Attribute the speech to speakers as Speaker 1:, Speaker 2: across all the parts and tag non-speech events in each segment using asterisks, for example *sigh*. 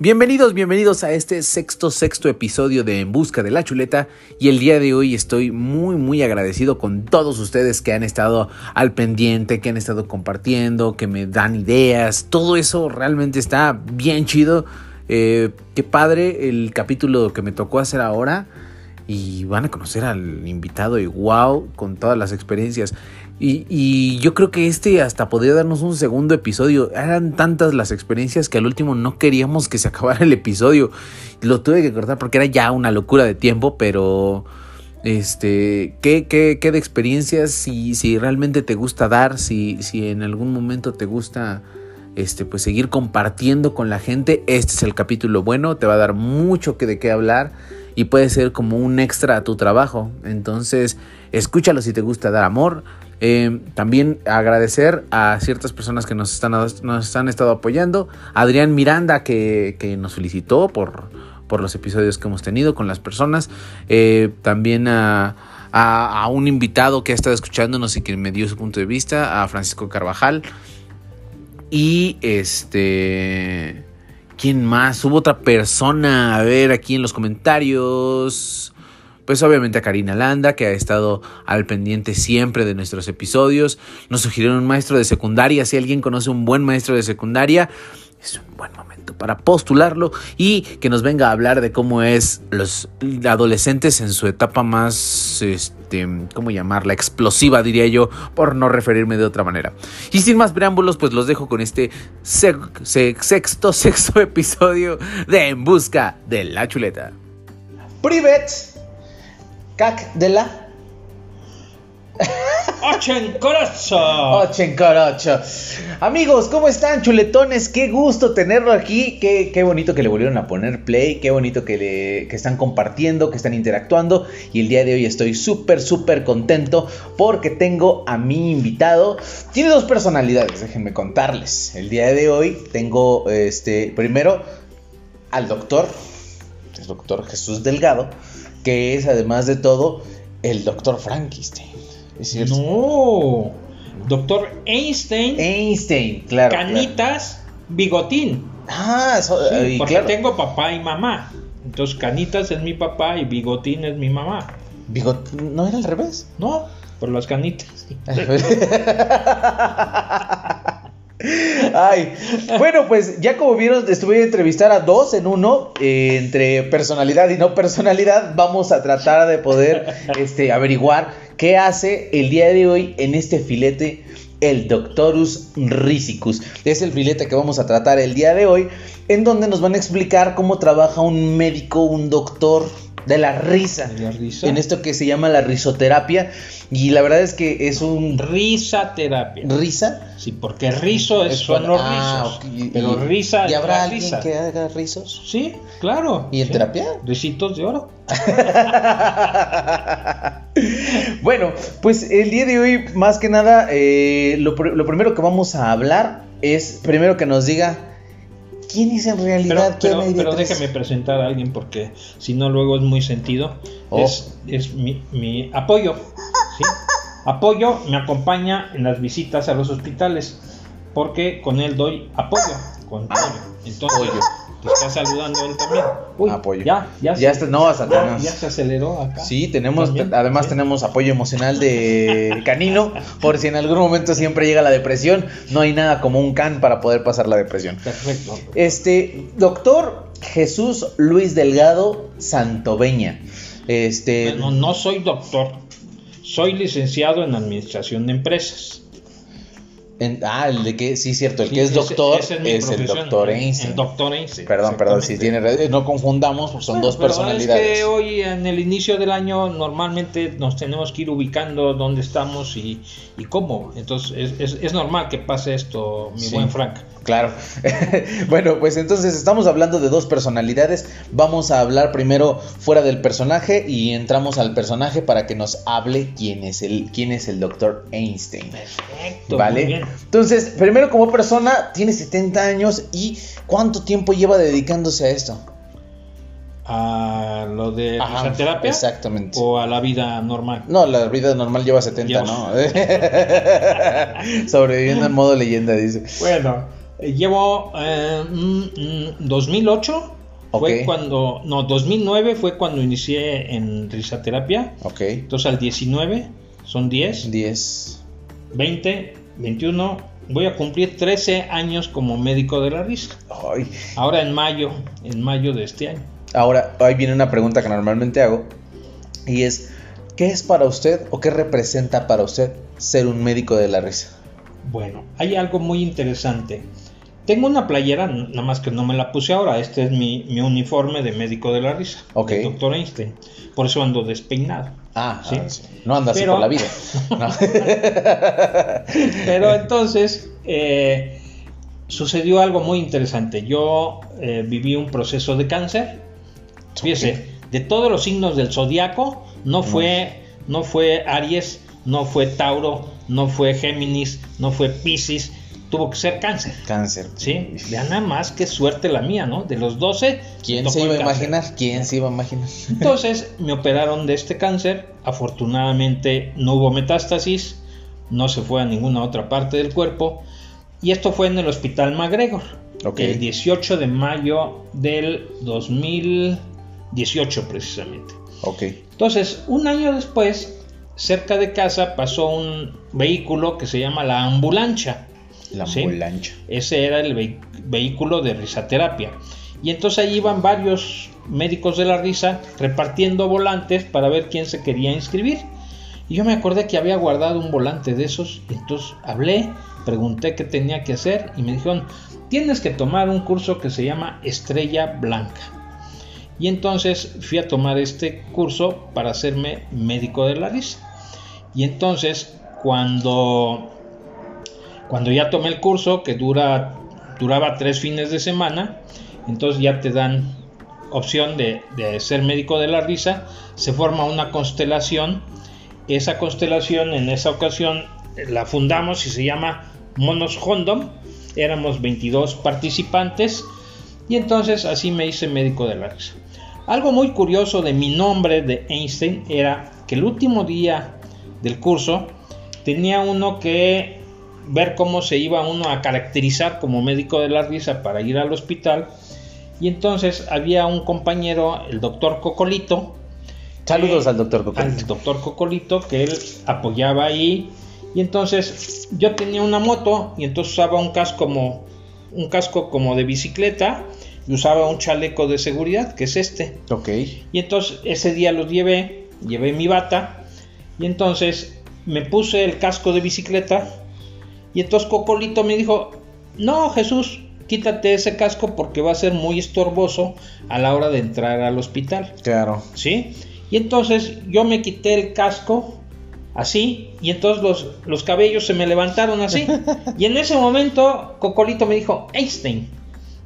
Speaker 1: Bienvenidos, bienvenidos a este sexto, sexto episodio de En Busca de la Chuleta y el día de hoy estoy muy, muy agradecido con todos ustedes que han estado al pendiente, que han estado compartiendo, que me dan ideas, todo eso realmente está bien chido. Eh, qué padre el capítulo que me tocó hacer ahora y van a conocer al invitado y wow con todas las experiencias. Y, yo creo que este hasta podría darnos un segundo episodio. Eran tantas las experiencias que al último no queríamos que se *laughs* acabara el episodio. Lo tuve que cortar porque era ya una locura de tiempo, pero... Este, ¿qué, qué, qué de experiencias? Si, si realmente te gusta dar, si, si en algún momento te gusta este, pues seguir compartiendo con la gente, este es el capítulo bueno, te va a dar mucho que de qué hablar y puede ser como un extra a tu trabajo. Entonces, escúchalo si te gusta dar amor. Eh, también agradecer a ciertas personas que nos, están, nos han estado apoyando. Adrián Miranda que, nos felicitó por, por, los episodios que hemos tenido con las personas. Eh, también a, a, un invitado que ha estado escuchándonos y que me dio su punto de vista, a Francisco Carvajal. Y este... ¿Quién más? Hubo otra persona. A ver, aquí en los comentarios. Pues obviamente a Karina Landa, que ha estado al pendiente siempre de nuestros episodios. Nos sugirieron un maestro de secundaria. Si alguien conoce un buen maestro de secundaria, es un buen momento para postularlo y que nos venga a hablar de cómo es los adolescentes en su etapa más, este, ¿cómo llamarla? Explosiva, diría yo, por no referirme de otra manera. Y sin más preámbulos, pues los dejo con este sexto, *laughs* sexto episodio de En Busca de la Chuleta.
Speaker 2: Privet Cac de la.
Speaker 1: Ochencorocho.
Speaker 2: Amigos, ¿cómo están, chuletones? Qué gusto tenerlo aquí. Qué, qué bonito que le volvieron a poner play. Qué bonito que, le, que están compartiendo, que están interactuando. Y el día de hoy estoy súper, súper contento porque tengo a mi invitado. Tiene dos personalidades, déjenme contarles. El día de hoy tengo, este, primero, al doctor, el doctor Jesús Delgado que es además de todo el doctor Frankenstein.
Speaker 1: ¿Es cierto? No, doctor Einstein.
Speaker 2: Einstein, claro.
Speaker 1: Canitas, bigotín.
Speaker 2: Ah,
Speaker 1: porque tengo papá y mamá. Entonces, Canitas es mi papá y Bigotín es mi mamá.
Speaker 2: ¿Bigotín? ¿No era al revés?
Speaker 1: No, por las canitas. *laughs* *laughs*
Speaker 2: Ay, bueno, pues ya como vieron, estuve a entrevistar a dos en uno, eh, entre personalidad y no personalidad. Vamos a tratar de poder este, averiguar qué hace el día de hoy en este filete el Doctorus Risicus. Es el filete que vamos a tratar el día de hoy, en donde nos van a explicar cómo trabaja un médico, un doctor de la risa.
Speaker 1: De la risa.
Speaker 2: En esto que se llama la risoterapia. Y la verdad es que es un.
Speaker 1: Risaterapia.
Speaker 2: ¿Risa?
Speaker 1: Sí, porque rizo es, son los ah, rizos. pero risa.
Speaker 2: ¿Y habrá alguien que haga rizos?
Speaker 1: Sí, claro.
Speaker 2: ¿Y en terapia?
Speaker 1: Risitos de oro. *laughs*
Speaker 2: bueno, pues el día de hoy, más que nada, eh, lo, lo primero que vamos a hablar es primero que nos diga ¿Quién es en realidad?
Speaker 1: Pero, pero, déjame presentar a alguien porque si no luego es muy sentido. Oh. Es, es mi, mi apoyo. ¿sí? Apoyo me acompaña en las visitas a los hospitales porque con él doy apoyo. Con apoyo. Entonces, apoyo. Te está saludando él también.
Speaker 2: Uy, apoyo.
Speaker 1: Ya, ya,
Speaker 2: ya, se, no,
Speaker 1: ya, ya, se aceleró acá.
Speaker 2: Sí, tenemos, además tenemos apoyo emocional de canino, por si en algún momento siempre llega la depresión, no hay nada como un can para poder pasar la depresión.
Speaker 1: Perfecto.
Speaker 2: Este, doctor Jesús Luis Delgado Santoveña. Este,
Speaker 1: bueno, no soy doctor, soy licenciado en administración de empresas
Speaker 2: ah, el de que, sí, cierto, el que es doctor es, el doctor Einstein.
Speaker 1: El doctor Einstein.
Speaker 2: Perdón, perdón, si tiene, no confundamos, pues son dos personalidades.
Speaker 1: Es que hoy en el inicio del año normalmente nos tenemos que ir ubicando dónde estamos y, y cómo. Entonces es, es, normal que pase esto, mi buen Frank.
Speaker 2: Claro. *laughs* bueno, pues entonces estamos hablando de dos personalidades. Vamos a hablar primero fuera del personaje y entramos al personaje para que nos hable quién es el, quién es el doctor Einstein.
Speaker 1: Perfecto.
Speaker 2: ¿Vale? Entonces, primero como persona, tiene 70 años y ¿cuánto tiempo lleva dedicándose a esto?
Speaker 1: a lo de la terapia
Speaker 2: exactamente
Speaker 1: o a la vida normal
Speaker 2: no la vida normal lleva 70 no *laughs* *laughs* sobreviviendo en modo leyenda dice
Speaker 1: bueno Eh, llevo eh, mm, mm, 2008 fue cuando no 2009 fue cuando inicié en risaterapia.
Speaker 2: Ok.
Speaker 1: Entonces al 19 son 10,
Speaker 2: 10.
Speaker 1: 20, 21, voy a cumplir 13 años como médico de la risa.
Speaker 2: Ay.
Speaker 1: Ahora en mayo, en mayo de este año.
Speaker 2: Ahora, ahí viene una pregunta que normalmente hago. Y es, ¿qué es para usted o qué representa para usted ser un médico de la risa?
Speaker 1: Bueno, hay algo muy interesante. Tengo una playera, nada más que no me la puse ahora. Este es mi, mi uniforme de médico de la risa. Doctor Einstein. Por eso ando despeinado.
Speaker 2: Ah,
Speaker 1: Sí.
Speaker 2: ah, sí. No anda así
Speaker 1: Pero-
Speaker 2: por la vida. *laughs* No. *laughs*
Speaker 1: Pero entonces eh, sucedió algo muy interesante. Yo eh, viví un proceso de cáncer. Fíjese, de todos los signos del zodiaco, no fue, no fue Aries, no fue Tauro, no fue Géminis, no fue Piscis, tuvo que ser cáncer.
Speaker 2: Cáncer.
Speaker 1: Sí, vean nada más qué suerte la mía, ¿no? De los 12.
Speaker 2: ¿Quién se iba a imaginar? ¿Quién se iba a imaginar?
Speaker 1: Entonces me operaron de este cáncer. Afortunadamente no hubo metástasis, no se fue a ninguna otra parte del cuerpo. Y esto fue en el Hospital MacGregor.
Speaker 2: Ok.
Speaker 1: El 18 de mayo del 2018 precisamente.
Speaker 2: Ok.
Speaker 1: Entonces, un año después, cerca de casa pasó un vehículo que se llama la ambulancia.
Speaker 2: La
Speaker 1: Sí. Ese era el vehículo de risaterapia. Y entonces ahí iban varios médicos de la risa repartiendo volantes para ver quién se quería inscribir. Y yo me acordé que había guardado un volante de esos. Y entonces hablé, pregunté qué tenía que hacer y me dijeron, tienes que tomar un curso que se llama Estrella Blanca. Y entonces fui a tomar este curso para hacerme médico de la risa. Y entonces cuando cuando ya tomé el curso, que dura, duraba tres fines de semana, entonces ya te dan opción de, de ser médico de la risa, se forma una constelación, esa constelación en esa ocasión la fundamos y se llama Monos Hondom, éramos 22 participantes y entonces así me hice médico de la risa. Algo muy curioso de mi nombre de Einstein era que el último día del curso tenía uno que ver cómo se iba uno a caracterizar como médico de la risa para ir al hospital. Y entonces había un compañero, el doctor Cocolito,
Speaker 2: Saludos
Speaker 1: Eh,
Speaker 2: al doctor
Speaker 1: al
Speaker 2: Cocolito.
Speaker 1: doctor Cocolito, que él apoyaba ahí. Y entonces yo tenía una moto y entonces usaba un casco como, un casco como de bicicleta y usaba un chaleco de seguridad, que es este.
Speaker 2: Ok.
Speaker 1: Y entonces ese día los llevé, llevé mi bata y entonces me puse el casco de bicicleta y entonces Cocolito me dijo, no Jesús, quítate ese casco porque va a ser muy estorboso a la hora de entrar al hospital,
Speaker 2: Claro.
Speaker 1: ¿sí? Y entonces yo me quité el casco así y entonces los, los cabellos se me levantaron así *laughs* y en ese momento Cocolito me dijo, Einstein,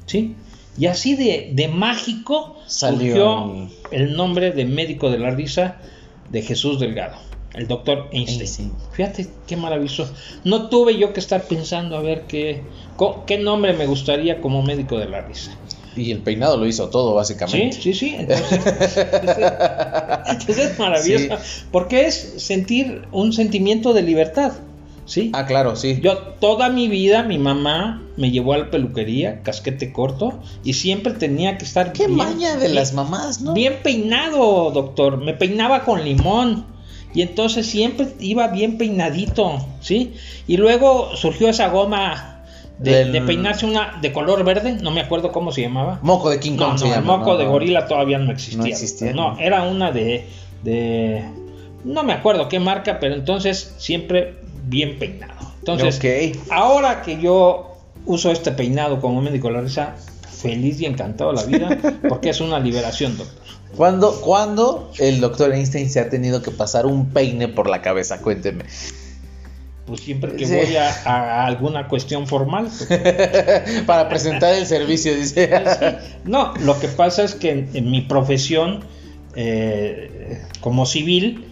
Speaker 1: ¿sí? Y así de, de mágico
Speaker 2: Salió
Speaker 1: surgió el nombre de médico de la risa de Jesús Delgado, el doctor Einstein.
Speaker 2: Einstein.
Speaker 1: Fíjate qué maravilloso. No tuve yo que estar pensando a ver qué, co- qué nombre me gustaría como médico de la risa.
Speaker 2: Y el peinado lo hizo todo,
Speaker 1: Sí,
Speaker 2: básicamente.
Speaker 1: sí, sí. Entonces, *laughs* entonces es maravilloso. Porque es sentir un sentimiento de libertad. ¿Sí?
Speaker 2: Ah, claro, sí.
Speaker 1: Yo toda mi vida, mi mamá me llevó a la peluquería, casquete corto, y siempre tenía que estar
Speaker 2: Qué
Speaker 1: bien-
Speaker 2: maña de
Speaker 1: bien-
Speaker 2: las mamás, ¿no?
Speaker 1: Bien peinado, doctor. Me peinaba con limón. Y entonces siempre iba bien peinadito, ¿sí? Y luego surgió esa goma de,
Speaker 2: Del-
Speaker 1: de peinarse una de color verde, no me acuerdo cómo se llamaba.
Speaker 2: Moco de King
Speaker 1: No,
Speaker 2: Kong
Speaker 1: no,
Speaker 2: se
Speaker 1: el moco
Speaker 2: ¿no?
Speaker 1: de gorila todavía no existía.
Speaker 2: No existía.
Speaker 1: No, era una de, de... No me acuerdo qué marca, pero entonces siempre bien peinado. Entonces,
Speaker 2: Ok.
Speaker 1: ahora que yo uso este peinado como médico de la risa, feliz y encantado la vida, *laughs* porque es una liberación, doctor.
Speaker 2: ¿Cuándo, cuándo el doctor Einstein se ha tenido que pasar un peine por la cabeza? Cuénteme.
Speaker 1: Pues siempre que
Speaker 2: Sí.
Speaker 1: voy a, a alguna cuestión formal. *laughs*
Speaker 2: Para presentar el servicio, dice.
Speaker 1: No, lo que pasa es que en, en mi profesión eh, como civil.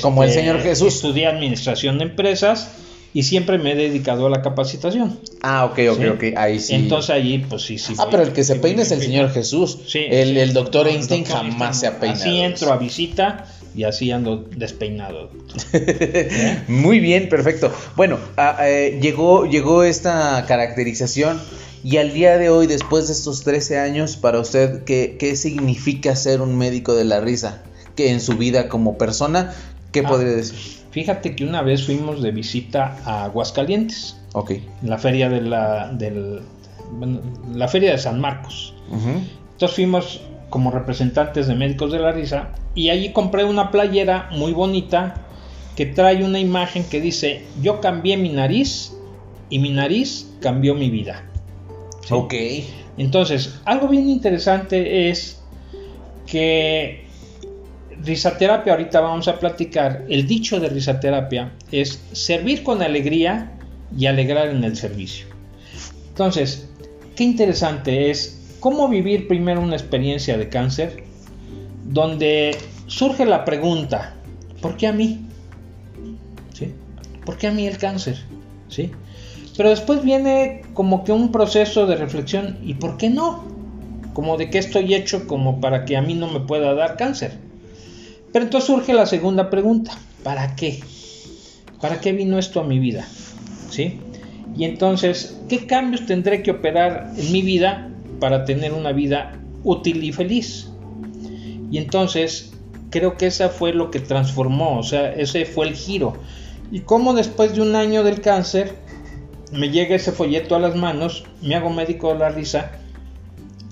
Speaker 2: Como el
Speaker 1: este,
Speaker 2: Señor Jesús.
Speaker 1: Estudié administración de empresas y siempre me he dedicado a la capacitación.
Speaker 2: Ah, ok, ok,
Speaker 1: ¿sí?
Speaker 2: ok. Ahí sí.
Speaker 1: Entonces allí, pues sí, sí.
Speaker 2: ah, pero el que se peina es el Señor. Jesús.
Speaker 1: Sí,
Speaker 2: el,
Speaker 1: sí.
Speaker 2: el doctor Einstein
Speaker 1: doctor
Speaker 2: jamás se ha peinado.
Speaker 1: Así entro a visita y así ando despeinado. *laughs*
Speaker 2: Muy bien, perfecto. Bueno, eh, llegó, llegó esta caracterización y al día de hoy, después de estos 13 años, para usted, ¿qué, qué significa ser un médico de la risa? Que en su vida como persona, ¿qué
Speaker 1: Ah.
Speaker 2: podría decir?
Speaker 1: Fíjate que una vez fuimos de visita a Aguascalientes,
Speaker 2: Ok.
Speaker 1: en la feria de la, del, bueno, la feria de San Marcos. Entonces fuimos como representantes de Médicos de la Risa y allí compré una playera muy bonita que trae una imagen que dice, yo cambié mi nariz y mi nariz cambió mi vida. ¿Sí?
Speaker 2: Ok.
Speaker 1: Entonces, algo bien interesante es que risaterapia, ahorita vamos a platicar, el dicho de risaterapia es servir con alegría y alegrar en el servicio. Entonces, qué interesante es cómo vivir primero una experiencia de cáncer donde surge la pregunta, ¿por qué a mí? ¿Sí? ¿Por qué a mí el cáncer? ¿Sí? Pero después viene como que un proceso de reflexión, ¿y por qué no? Como de qué estoy hecho como para que a mí no me pueda dar cáncer. Pero entonces surge la segunda pregunta, ¿para qué? ¿Para qué vino esto a mi vida? ¿Sí? Y entonces, ¿qué cambios tendré que operar en mi vida para tener una vida útil y feliz? Y entonces, creo que esa fue lo que transformó, o sea, ese fue el giro. Y cómo después de un año del cáncer, me llega ese folleto a las manos, me hago médico de la risa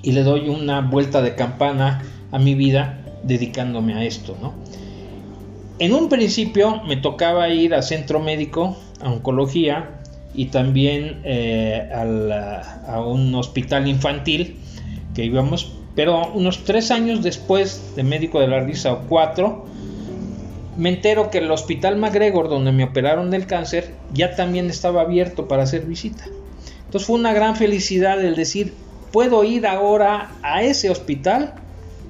Speaker 1: y le doy una vuelta de campana a mi vida dedicándome a esto, ¿no? En un principio me tocaba ir a centro médico, a oncología y también eh, a un hospital infantil que íbamos, pero unos tres años después de médico de la risa o cuatro, me entero que el hospital MacGregor donde me operaron del cáncer ya también estaba abierto para hacer visita. Entonces fue una gran felicidad el decir, puedo ir ahora a ese hospital,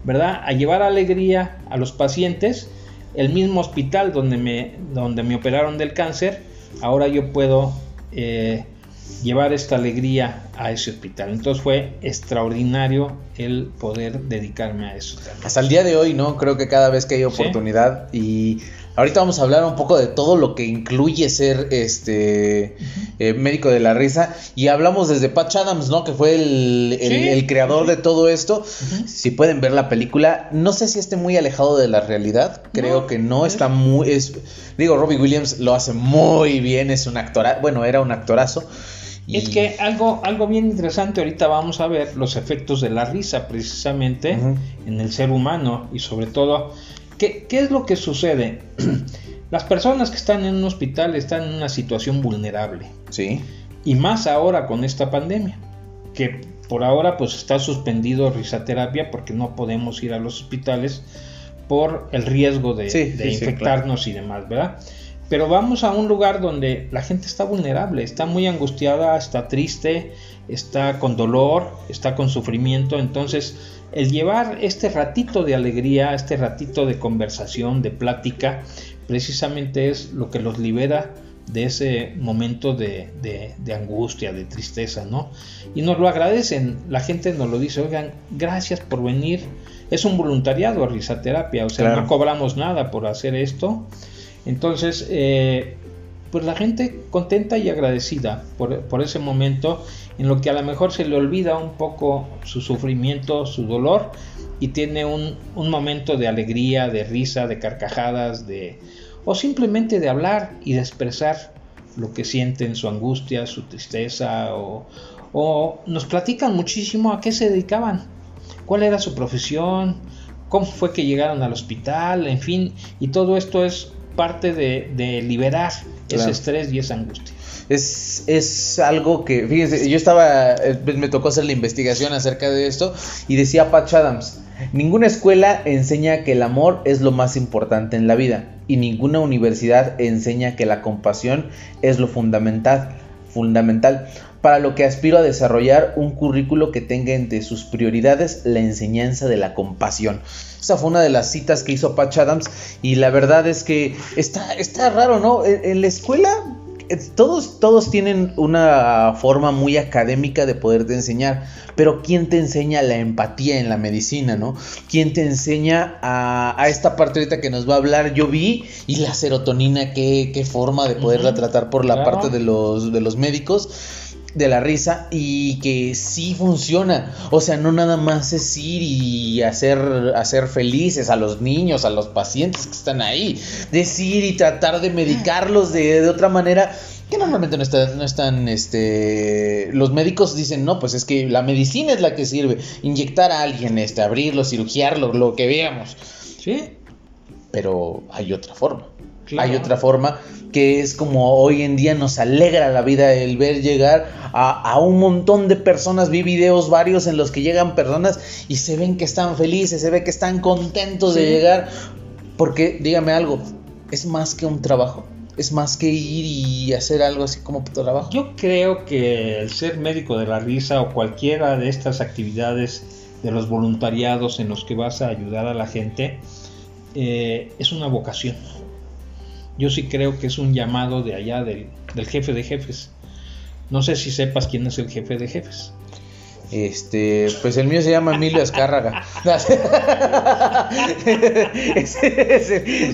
Speaker 1: ¿verdad? A llevar alegría a los pacientes. El mismo hospital donde me, donde me operaron del cáncer, ahora yo puedo eh, llevar esta alegría a ese hospital. Entonces fue extraordinario el poder dedicarme a eso.
Speaker 2: Hasta el día de hoy, ¿no? Creo que cada vez que hay oportunidad y ahorita vamos a hablar un poco de todo lo que incluye ser este eh, médico de la risa y hablamos desde Patch Adams, ¿no? Que fue el, el-
Speaker 1: Sí,
Speaker 2: el creador de todo esto. Si pueden ver la película, no sé si esté muy alejado de la realidad, creo
Speaker 1: No,
Speaker 2: que no,
Speaker 1: es-
Speaker 2: está muy... Es, digo, Robbie Williams lo hace muy bien, es un actorazo, bueno, era un actorazo. y-
Speaker 1: Es que algo, algo bien interesante, ahorita vamos a ver los efectos de la risa precisamente en el ser humano y sobre todo, ¿qué, qué es lo que sucede? *clears throat* Las personas que están en un hospital están en una situación vulnerable
Speaker 2: Sí,
Speaker 1: y más ahora con esta pandemia, que por ahora pues está suspendido risaterapia porque no podemos ir a los hospitales por el riesgo de,
Speaker 2: Sí,
Speaker 1: de
Speaker 2: sí, sí,
Speaker 1: infectarnos y demás, ¿verdad? Pero vamos a un lugar donde la gente está vulnerable, está muy angustiada, está triste, está con dolor, está con sufrimiento, entonces el llevar este ratito de alegría, este ratito de conversación, de plática, precisamente es lo que los libera de ese momento de, de- de angustia, de tristeza, ¿no? Y nos lo agradecen, la gente nos lo dice, oigan, gracias por venir, es un voluntariado a risaterapia, o sea,
Speaker 2: Claro.
Speaker 1: no cobramos nada por hacer esto, entonces, eh, pues la gente contenta y agradecida por, por ese momento en lo que a lo mejor se le olvida un poco su sufrimiento, su dolor y tiene un, un momento de alegría, de risa, de carcajadas, de o simplemente de hablar y de expresar lo que sienten, su angustia, su tristeza o, o nos platican muchísimo a qué se dedicaban, cuál era su profesión, cómo fue que llegaron al hospital, en fin, y todo esto es parte de, de liberar ese
Speaker 2: Claro.
Speaker 1: estrés y esa angustia.
Speaker 2: Es, es algo que, fíjense, yo estaba, eh, me tocó hacer la investigación acerca de esto y decía Patch Adams, ninguna escuela enseña que el amor es lo más importante en la vida y ninguna universidad enseña que la compasión es lo fundamental, fundamental para lo que aspiro a desarrollar un currículo que tenga entre sus prioridades la enseñanza de la compasión. Esa fue una de las citas que hizo Patch Adams y la verdad es que está, está raro, ¿no? En, en la escuela todos, todos tienen una forma muy académica de poderte enseñar, pero ¿quién te enseña la empatía en la medicina, no? ¿Quién te enseña a, esta parte ahorita que nos va a hablar? Yo vi, y la serotonina, qué, qué forma de poderla tratar por la parte de los, de los médicos de la risa y que sí funciona. O sea, no nada más es ir y hacer, hacer felices a los niños, a los pacientes que están ahí. Decir y tratar de medicarlos de, de otra manera que normalmente no están, no están, este, los médicos dicen, no, pues es que la medicina es la que sirve, inyectar a alguien, este, abrirlo, cirugiarlo, lo que veamos. Sí. Pero hay otra forma. Hay otra forma que es como hoy en día nos alegra la vida el ver llegar a, un montón de personas. Vi videos varios en los que llegan personas y se ven que están felices, se ve que están contentos de llegar. Porque, dígame algo, es más que un trabajo. Es más que ir y hacer algo así como trabajo.
Speaker 1: Yo creo que el ser médico de la risa o cualquiera de estas actividades de los voluntariados en los que vas a ayudar a la gente eh, es una vocación yo sí creo que es un llamado de allá del, jefe de jefes. No sé si sepas quién es el jefe de jefes.
Speaker 2: Este, pues el mío se llama Emilio Azcárraga. *laughs*
Speaker 1: sí,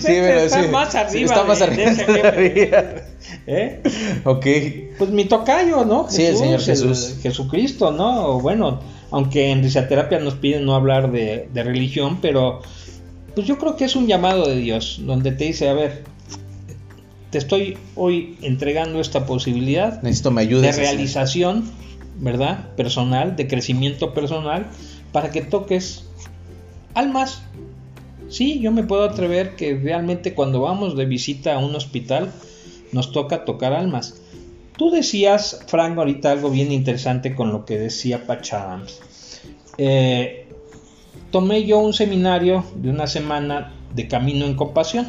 Speaker 1: pero está más arriba. Está más arriba. *laughs* ¿Eh? Ok. Pues mi tocayo, ¿no?
Speaker 2: sí, el Señor Jesús.
Speaker 1: Jesucristo, ¿no? Bueno, aunque en risaterapia nos piden no hablar de, de religión, pero pues yo creo que es un llamado de Dios, donde te dice, a ver, te estoy hoy entregando esta posibilidad
Speaker 2: Necesito me
Speaker 1: de realización, ¿verdad? Personal, de crecimiento personal, para que toques almas. Sí, yo me puedo atrever que realmente cuando vamos de visita a un hospital nos toca tocar almas. Tú decías, Frank, ahorita algo bien interesante con lo que decía Pachams. Eh, tomé yo un seminario de una semana de Camino en Compasión.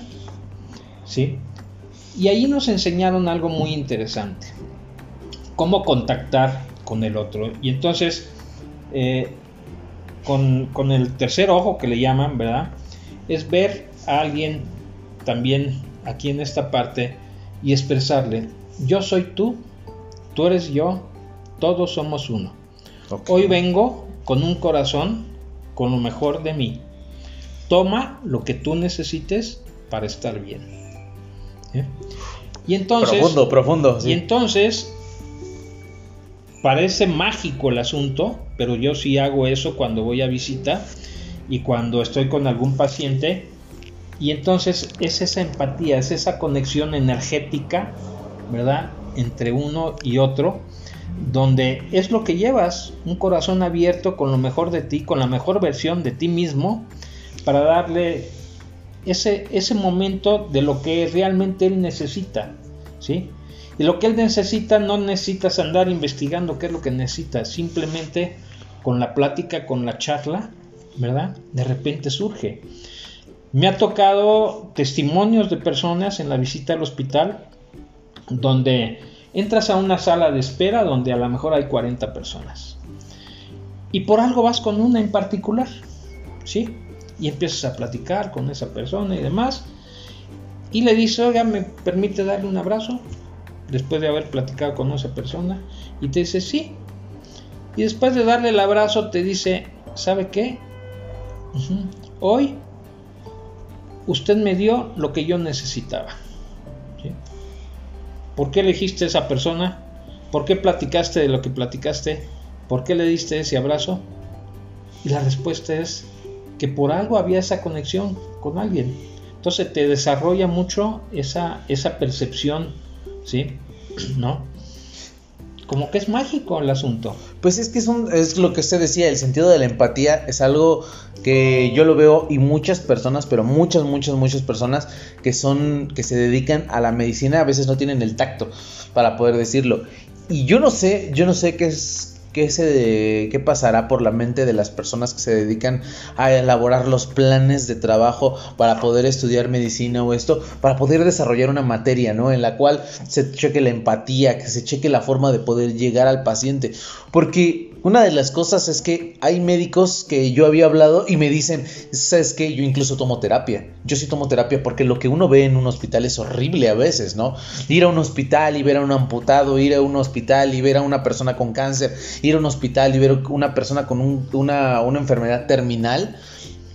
Speaker 1: ¿Sí? Y ahí nos enseñaron algo muy interesante, cómo contactar con el otro. Y entonces, eh, con, el tercer ojo que le llaman, ¿verdad? Es ver a alguien también aquí en esta parte y expresarle, yo soy tú, tú eres yo, todos somos uno. Hoy vengo con un corazón con lo mejor de mí. Toma lo que tú necesites para estar bien. ¿Eh? Y entonces.
Speaker 2: Profundo, profundo.
Speaker 1: Y entonces. Parece mágico el asunto, pero yo sí hago eso cuando voy a visita y cuando estoy con algún paciente. Y entonces es esa empatía, es esa conexión energética, ¿verdad? Entre uno y otro, donde es lo que llevas, un corazón abierto con lo mejor de ti, con la mejor versión de ti mismo, para darle ese, ese momento de lo que realmente él necesita, ¿sí? Y lo que él necesita no necesitas andar investigando qué es lo que necesita, simplemente con la plática, con la charla, ¿verdad? De repente surge. Me ha tocado testimonios de personas en la visita al hospital donde entras a una sala de espera donde a lo mejor hay 40 personas. Y por algo vas con una en particular, ¿sí? Y empiezas a platicar con esa persona y demás. Y le dice, oiga, ¿me permite darle un abrazo? Después de haber platicado con esa persona. Y te dice, sí. Y después de darle el abrazo te dice, ¿sabe qué? Hoy usted me dio lo que yo necesitaba. ¿Por qué elegiste a esa persona? ¿Por qué platicaste de lo que platicaste? ¿Por qué le diste ese abrazo? Y la respuesta es, que por algo había esa conexión con alguien. Entonces te desarrolla mucho esa, esa percepción, ¿sí? *clears throat* ¿No? Como que es mágico el asunto.
Speaker 2: Pues es que es, es lo que usted decía, el sentido de la empatía es algo que yo lo veo y muchas personas, pero muchas, muchas, muchas personas que son, que se dedican a la medicina a veces no tienen el tacto para poder decirlo. Y yo no sé, yo no sé qué es, ¿Qué, se, ¿Qué pasará por la mente de las personas que se dedican a elaborar los planes de trabajo para poder estudiar medicina o esto, para poder desarrollar una materia, ¿no? En la cual se cheque la empatía, que se cheque la forma de poder llegar al paciente. Porque Una de las cosas es que hay médicos que yo había hablado y me dicen, sabes que yo incluso tomo terapia. Yo sí tomo terapia porque lo que uno ve en un hospital es horrible a veces, ¿no? Ir a un hospital y ver a un amputado, ir a un hospital y ver a una persona con cáncer, ir a un hospital y ver a una persona con una, una enfermedad terminal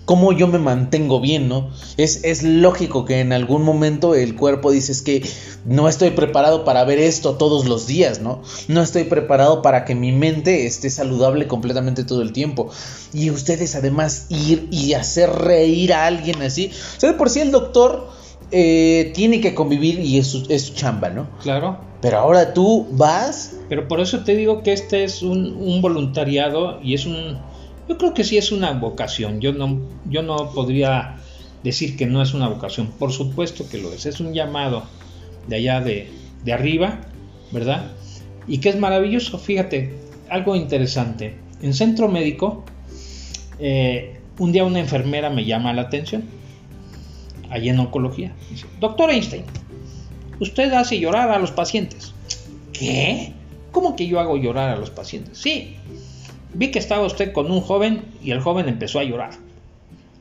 Speaker 2: cómo yo me mantengo bien, ¿no? Es, es, lógico que en algún momento el cuerpo dice que no estoy preparado para ver esto todos los días, ¿no? No estoy preparado para que mi mente esté saludable completamente todo el tiempo. Y ustedes además ir y hacer reír a alguien así. O sea, por si el doctor eh, tiene que convivir y es su, es chamba, ¿no?
Speaker 1: Claro.
Speaker 2: Pero ahora tú vas...
Speaker 1: Pero por eso te digo que este es un, un voluntariado y es un yo creo que sí es una vocación. Yo no, yo no podría decir que no es una vocación. Por supuesto que lo es. Es un llamado de allá de, arriba, ¿verdad? Y que es maravilloso. Fíjate, algo interesante. En centro médico, eh, un día una enfermera me llama la atención. Allí en oncología. Dice, doctor Einstein, usted hace llorar a los pacientes. ¿Qué? ¿Cómo que yo hago llorar a los pacientes? Sí, Vi que estaba usted con un joven y el joven empezó a llorar.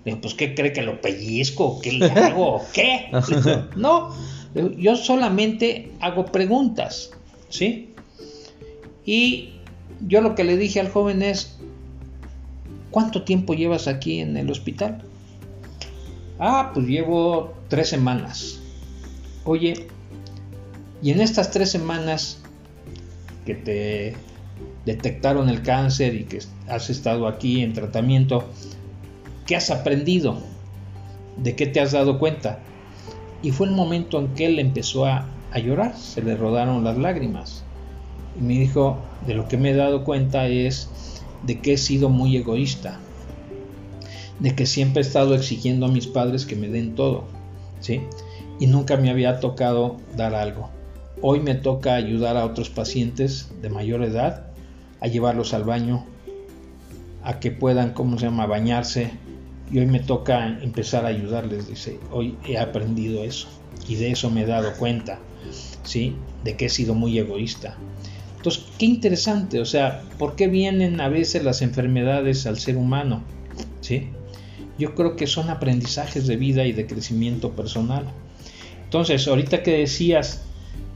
Speaker 1: Dijo, pues ¿qué cree que lo pellizco? ¿Qué le hago? *laughs* ¿Qué? no, yo solamente hago preguntas, ¿sí? Y yo lo que le dije al joven es, ¿cuánto tiempo llevas aquí en el hospital? Ah, pues llevo tres semanas. Oye, y en estas tres semanas que te detectaron el cáncer y que has estado aquí en tratamiento, ¿qué has aprendido? ¿De qué te has dado cuenta? Y fue el momento en que él empezó a, llorar, se le rodaron las lágrimas. Y me dijo, de lo que me he dado cuenta es de que he sido muy egoísta, de que siempre he estado exigiendo a mis padres que me den todo, ¿sí? Y nunca me había tocado dar algo. Hoy me toca ayudar a otros pacientes de mayor edad a llevarlos al baño, a que puedan, ¿cómo se llama?, bañarse. Y hoy me toca empezar a ayudarles, dice, hoy he aprendido eso y de eso me he dado cuenta, ¿sí? De que he sido muy egoísta. Entonces, qué interesante, o sea, ¿por qué vienen a veces las enfermedades al ser humano? ¿Sí? Yo creo que son aprendizajes de vida y de crecimiento personal. Entonces, ahorita que decías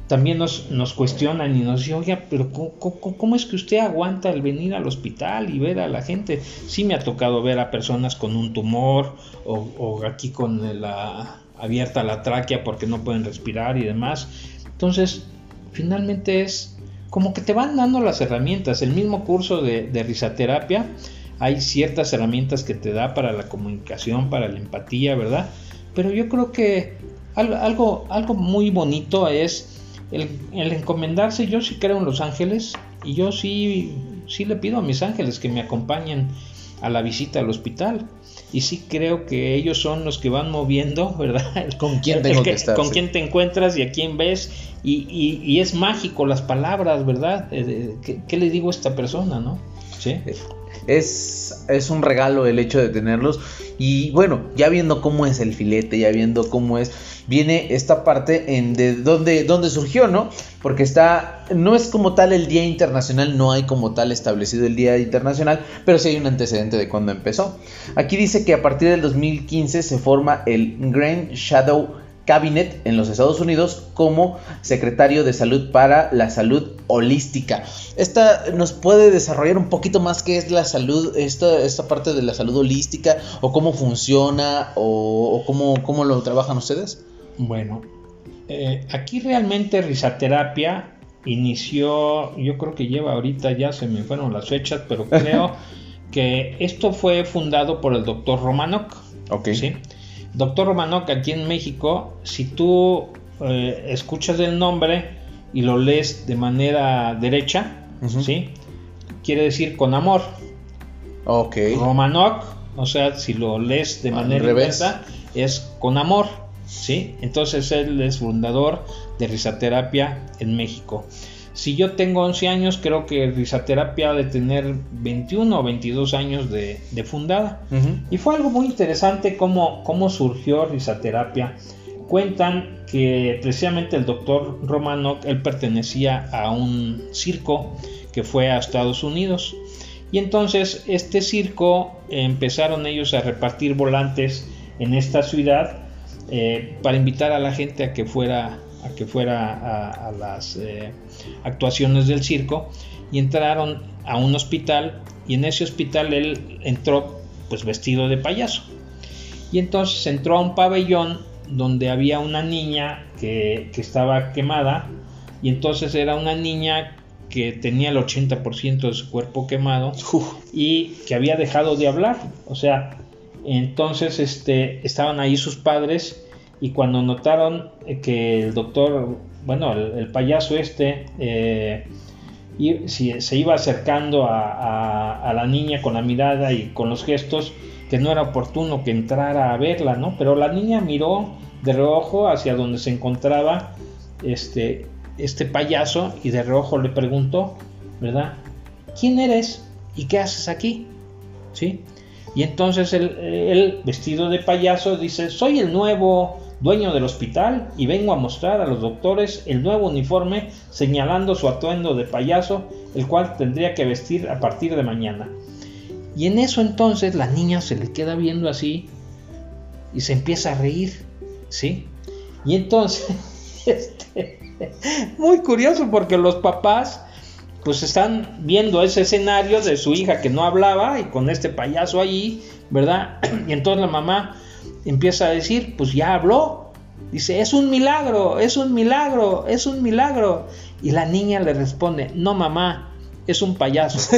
Speaker 1: también nos, nos cuestionan y nos dicen, oye, pero ¿cómo, es que usted aguanta el venir al hospital y ver a la gente? Sí me ha tocado ver a personas con un tumor o, aquí con la abierta la tráquea porque no pueden respirar y demás. Entonces, finalmente es como que te van dando las herramientas. El mismo curso de, de risaterapia, hay ciertas herramientas que te da para la comunicación, para la empatía, ¿verdad? Pero yo creo que algo, algo muy bonito es el, encomendarse, yo sí creo en los ángeles y yo sí, sí le pido a mis ángeles que me acompañen a la visita al hospital. Y sí creo que ellos son los que van moviendo, *laughs* ¿verdad?
Speaker 2: ¿Con quién tengo que, *laughs* estar?
Speaker 1: Con quién te encuentras y a quién ves. Y, y, es mágico las palabras, ¿verdad? Eh, ¿Qué, ¿Qué, le digo a esta persona, no?
Speaker 2: Sí. Es, es un regalo el hecho de tenerlos. Y bueno, ya viendo cómo es el filete, ya viendo cómo es viene esta parte en de dónde, dónde surgió, ¿no? Porque está, no es como tal el Día Internacional, no hay como tal establecido el Día Internacional, pero sí hay un antecedente de cuando empezó. Aquí dice que a partir del 2015 se forma el Grand Shadow Cabinet en los Estados Unidos como secretario de salud para la salud holística. Esta nos puede desarrollar un poquito más qué es la salud, esta, esta parte de la salud holística o cómo funciona o, cómo, cómo lo trabajan ustedes.
Speaker 1: Bueno, eh, aquí realmente risaterapia inició, yo creo que lleva ahorita ya se me fueron las fechas, pero *laughs* creo que esto fue fundado por el doctor Romanok.
Speaker 2: Ok.
Speaker 1: ¿sí? Doctor Romanok aquí en México, si tú eh, escuchas el nombre y lo lees de manera derecha, ¿sí? Quiere decir con amor.
Speaker 2: Ok.
Speaker 1: Romanok, o sea, si lo lees de manera inversa, es con amor. ¿Sí? Entonces él es fundador de risaterapia en México. Si yo tengo 11 años, creo que risaterapia ha de tener 21 o 22 años de, fundada. Y fue algo muy interesante cómo, cómo surgió risaterapia. Cuentan que precisamente el doctor Romanok, él pertenecía a un circo que fue a Estados Unidos. Y entonces este circo empezaron ellos a repartir volantes en esta ciudad eh, para invitar a la gente a que fuera a que fuera a, las eh, actuaciones del circo y entraron a un hospital y en ese hospital él entró pues vestido de payaso y entonces entró a un pabellón donde había una niña que, que estaba quemada y entonces era una niña que tenía el 80% de su cuerpo quemado y que había dejado de hablar. O sea, entonces este, estaban ahí sus padres y cuando notaron que el doctor, bueno, el, payaso este, eh, se iba acercando a, la niña con la mirada y con los gestos, que no era oportuno que entrara a verla, ¿no? Pero la niña miró de reojo hacia donde se encontraba este, este payaso y de reojo le preguntó, ¿verdad? ¿Quién eres y qué haces aquí? ¿Sí? Y entonces él, vestido de payaso dice, soy el nuevo dueño del hospital y vengo a mostrar a los doctores el nuevo uniforme señalando su atuendo de payaso, el cual tendría que vestir a partir de mañana. Y en eso entonces la niña se le queda viendo así y se empieza a reír, ¿sí? Y entonces, *laughs* este, muy curioso porque los papás pues están viendo ese escenario de su hija que no hablaba y con este payaso allí, ¿verdad? *clears throat* Y entonces la mamá empieza a decir, pues ya habló. Dice, es un milagro, es un milagro, es un milagro. Y la niña le responde, no mamá, es un payaso. *laughs*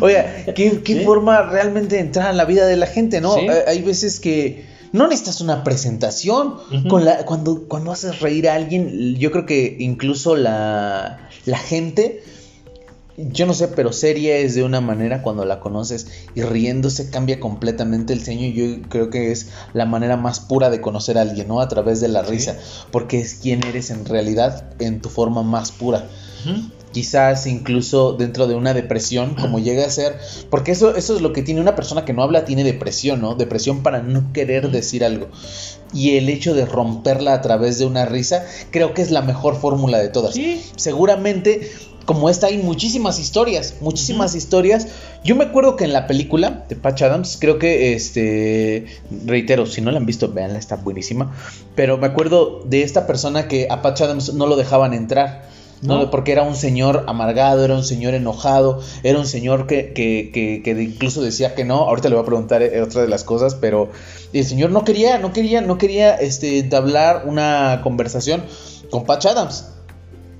Speaker 2: Oye, ¿qué, forma realmente de entrar en la vida de la gente, ¿no? Hay veces que no necesitas una presentación. Con la, cuando, cuando haces reír a alguien, yo creo que incluso la, la gente, yo no sé, pero seria es de una manera cuando la conoces y riéndose cambia completamente el ceño. Yo creo que es la manera más pura de conocer a alguien, ¿no? A través de la risa, porque es quien eres en realidad en tu forma más pura quizás incluso dentro de una depresión, como llega a ser, porque eso, eso es lo que tiene una persona que no habla, tiene depresión, ¿no? Depresión para no querer decir algo. Y el hecho de romperla a través de una risa, creo que es la mejor fórmula de todas. Seguramente como esta hay muchísimas historias, muchísimas historias. Yo me acuerdo que en la película de Patch Adams, creo que este, reitero, si no la han visto, véanla, está buenísima. Pero me acuerdo de esta persona que a Patch Adams no lo dejaban entrar. ¿No? Porque era un señor amargado, era un señor enojado, era un señor que, que, que, incluso decía que no. Ahorita le voy a preguntar eh, otra de las cosas, pero el señor no quería, no quería, no quería este, entablar una conversación con Patch Adams.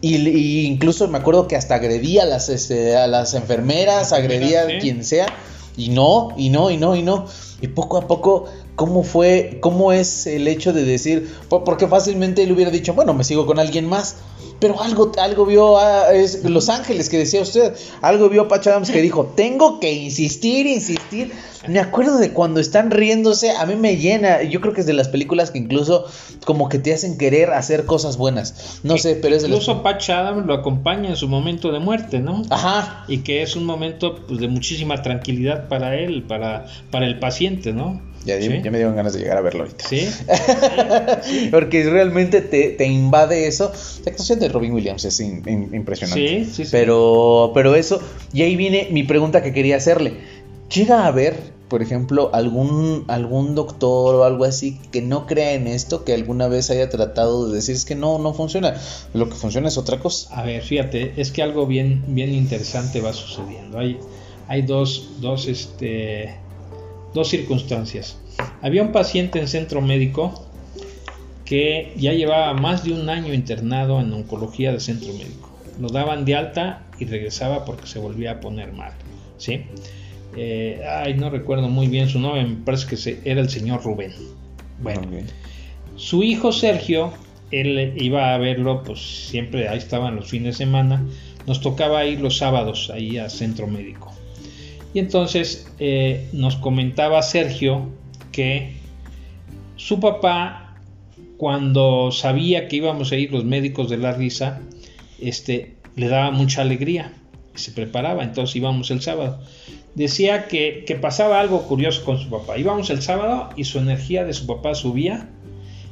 Speaker 2: Y, incluso me acuerdo que hasta agredía a las, este, a las enfermeras, agredía a quien sea. Y no, y no, y no, y no. Y poco a poco, ¿cómo fue, cómo es el hecho de decir, porque fácilmente él hubiera dicho, bueno, me sigo con alguien más. Pero algo, algo vio a Los Ángeles que decía usted, algo vio a Patch Adams que dijo, tengo que insistir, insistir. *laughs* Me acuerdo de cuando están riéndose, a mí me llena. Yo creo que es de las películas que incluso como que te hacen querer hacer cosas buenas. No sé, pero es de
Speaker 1: Incluso Patch Adams lo acompaña en su momento de muerte, ¿no? Ajá. Y que es un momento pues, de muchísima tranquilidad para él, para, para el paciente, ¿no?
Speaker 2: Ya, me dieron ganas de llegar a verlo ahorita. Sí. *laughs* Porque realmente te, invade eso. La actuación de Robin Williams es impresionante. Sí, sí, sí. Pero, pero eso, y ahí viene mi pregunta que quería hacerle. ¿Llega a haber, por ejemplo, algún, algún doctor o algo así que no crea en esto, que alguna vez haya tratado de decir es que no, no funciona? Lo que funciona es otra cosa.
Speaker 1: A ver, fíjate, es que algo bien, bien interesante va sucediendo. Hay, hay dos, dos, este dos circunstancias. Había un paciente en centro médico que ya llevaba más de un año internado en oncología de centro médico. Lo daban de alta y regresaba porque se volvía a poner mal. ¿sí? Eh, ay, no recuerdo muy bien su nombre, me parece que era el señor Rubén. Bueno, su hijo Sergio, él iba a verlo, pues siempre ahí estaban los fines de semana. Nos tocaba ir los sábados ahí a centro médico. Y entonces eh, nos comentaba Sergio que su papá, cuando sabía que íbamos a ir los médicos de la risa, este, le daba mucha alegría y se preparaba, entonces íbamos el sábado. Decía que, pasaba algo curioso con su papá. Íbamos el sábado y su energía de su papá subía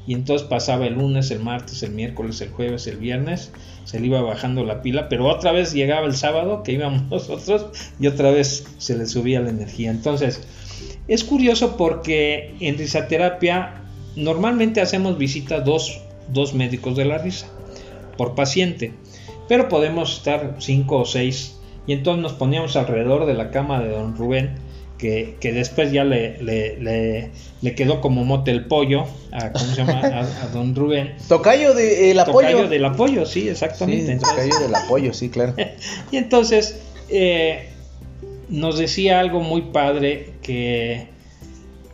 Speaker 1: y entonces pasaba el lunes, el martes, el miércoles, el jueves, el viernes, se le iba bajando la pila, pero otra vez llegaba el sábado que íbamos *laughs* nosotros y otra vez se le subía la energía. Entonces, es curioso porque en risaterapia normalmente hacemos visita dos, dos médicos de la risa por paciente, pero podemos estar cinco o seis y entonces nos poníamos alrededor de la cama de don Rubén que, después ya le, le, quedó como mote el pollo a, ¿cómo se llama? a, don Rubén. *laughs*
Speaker 2: Tocayo del apoyo.
Speaker 1: Tocayo del apoyo, sí, exactamente.
Speaker 2: tocayo del apoyo, sí, claro. *laughs*
Speaker 1: y entonces eh, nos decía algo muy padre que,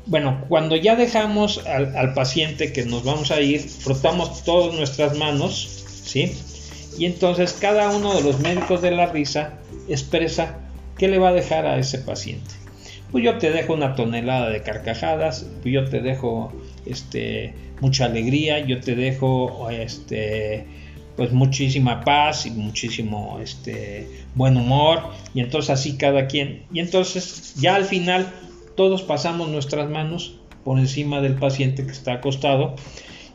Speaker 1: bueno, cuando ya dejamos al, al paciente que nos vamos a ir, frotamos todas nuestras manos, ¿sí? Y entonces cada uno de los médicos de la risa expresa qué le va a dejar a ese paciente pues yo te dejo una tonelada de carcajadas, pues yo te dejo este, mucha alegría, yo te dejo este, pues muchísima paz y muchísimo este, buen humor, y entonces así cada quien, y entonces ya al final todos pasamos nuestras manos por encima del paciente que está acostado,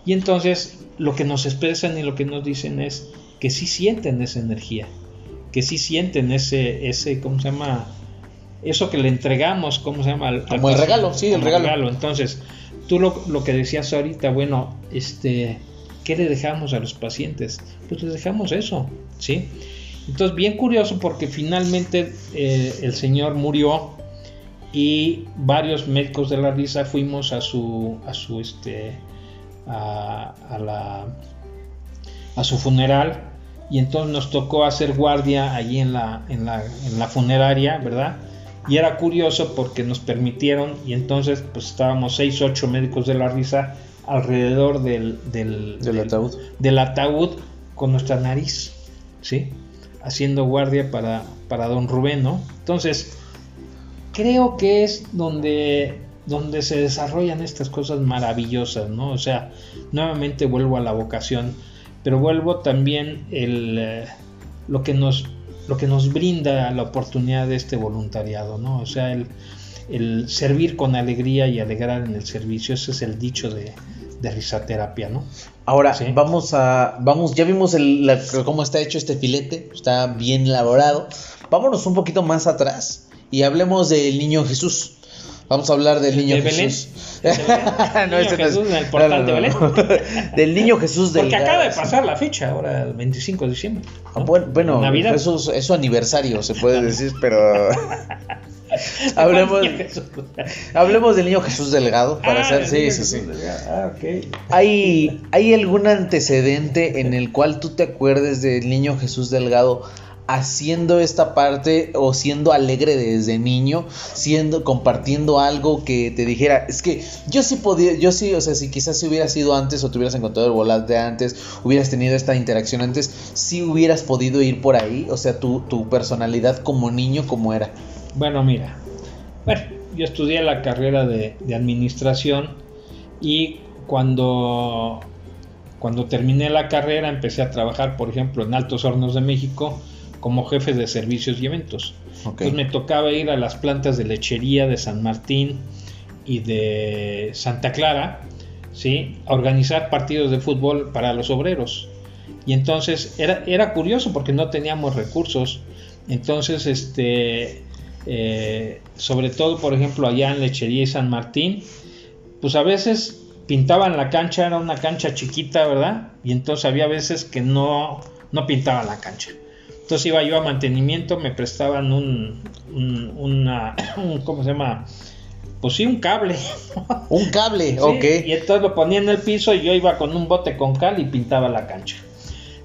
Speaker 1: y entonces lo que nos expresan y lo que nos dicen es que sí sienten esa energía, que sí sienten ese, ese, ¿cómo se llama? eso que le entregamos, ¿cómo se llama?
Speaker 2: Como el regalo, sí, el regalo.
Speaker 1: Entonces, tú lo, que decías ahorita, bueno, este, ¿qué le dejamos a los pacientes? Pues les dejamos eso, ¿sí? Entonces, bien curioso porque finalmente eh, el señor murió y varios médicos de la risa fuimos a su, a su, este, a, la, a su funeral y entonces nos tocó hacer guardia allí en la, en la, en la funeraria, ¿verdad? y era curioso porque nos permitieron y entonces pues estábamos 6, 8 médicos de la risa alrededor del, del,
Speaker 2: ataúd.
Speaker 1: del ataúd con nuestra nariz, ¿sí? Haciendo guardia para, para don Rubén, ¿no? Entonces, creo que es donde, donde se desarrollan estas cosas maravillosas, ¿no? O sea, nuevamente vuelvo a la vocación, pero vuelvo también el, eh, lo que nos lo que nos brinda la oportunidad de este voluntariado, ¿no? O sea, el, servir con alegría y alegrar en el servicio, ese es el dicho de, de risaterapia, ¿no?
Speaker 2: Ahora, vamos a, vamos, ya vimos el, cómo está hecho este filete, está bien elaborado. Vámonos un poquito más atrás y hablemos del niño Jesús. Vamos a hablar del niño Jesús. *laughs*
Speaker 1: no, niño Jesús en el portal de Belén. *laughs*
Speaker 2: del niño Jesús del
Speaker 1: Porque acaba de pasar la fecha, ahora el 25 de diciembre.
Speaker 2: Ah, bueno, Eso es, su aniversario, se puede *laughs* decir, pero. hablemos, hablemos del niño Jesús Delgado para ah, hacer. Sí, sí, sí. Ah, ¿Hay, ¿Hay algún antecedente en el cual tú te acuerdes del niño Jesús Delgado haciendo esta parte o siendo alegre desde niño, siendo compartiendo algo que te dijera, es que yo sí podía, yo sí, o sea, si quizás si hubieras ido antes o te hubieras encontrado el volante antes, hubieras tenido esta interacción antes, si hubieras podido ir por ahí, o sea, tu, tu personalidad como niño, ¿cómo era?
Speaker 1: Bueno, mira, bueno, yo estudié la carrera de, de administración y cuando cuando terminé la carrera empecé a trabajar, por ejemplo, en Altos Hornos de México, como jefe de servicios y eventos. Entonces me tocaba ir a las plantas de lechería de San Martín y de Santa Clara, ¿sí? a organizar partidos de fútbol para los obreros. Y entonces era, era curioso porque no teníamos recursos. Entonces, este, eh, sobre todo, por ejemplo, allá en Lechería y San Martín, pues a veces pintaban la cancha, era una cancha chiquita, ¿verdad? Y entonces había veces que no, no pintaban la cancha. Entonces iba yo a mantenimiento, me prestaban un, una, *coughs* ¿cómo se llama? Pues sí, un cable. *laughs*
Speaker 2: Un cable, ok.
Speaker 1: Y entonces lo ponía en el piso y yo iba con un bote con cal y pintaba la cancha.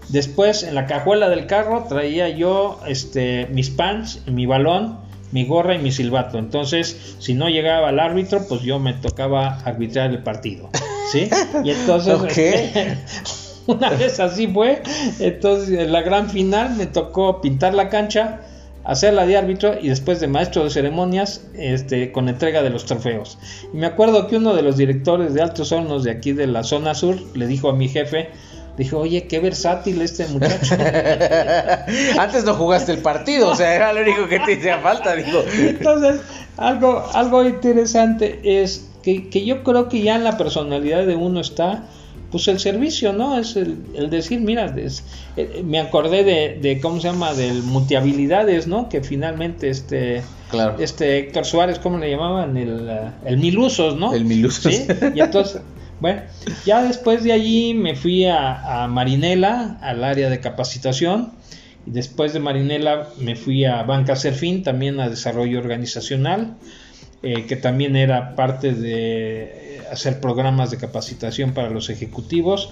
Speaker 1: Después en la cajuela del carro traía yo este, mis pants, mi balón, mi gorra y mi silbato. Entonces, si no llegaba el árbitro, pues yo me tocaba arbitrar el partido. ¿Sí? *laughs* Y entonces este, *laughs* *laughs* Una vez así fue. Entonces, en la gran final me tocó pintar la cancha, hacerla de árbitro y después de maestro de ceremonias este, con entrega de los trofeos. Y me acuerdo que uno de los directores de Altos Hornos de aquí de la zona sur le dijo a mi jefe, dijo, oye, qué versátil este muchacho. *laughs*
Speaker 2: Antes no jugaste el partido, o sea, era lo único que te hacía falta, dijo.
Speaker 1: Entonces, algo, algo interesante es que, que yo creo que ya en la personalidad de uno está pues el servicio, ¿no? Es el, el decir, mira, eh, me acordé de, de, ¿cómo se llama? Del multiabilidades, ¿no? Que finalmente este, claro. este Héctor Suárez, ¿cómo le llamaban? El, uh, el mil usos, ¿no?
Speaker 2: El mil usos.
Speaker 1: ¿Sí? Y entonces, *laughs* bueno, ya después de allí me fui a, a Marinela, al área de capacitación, y después de Marinela me fui a Banca Serfín, también a desarrollo organizacional, eh, que también era parte de hacer programas de capacitación para los ejecutivos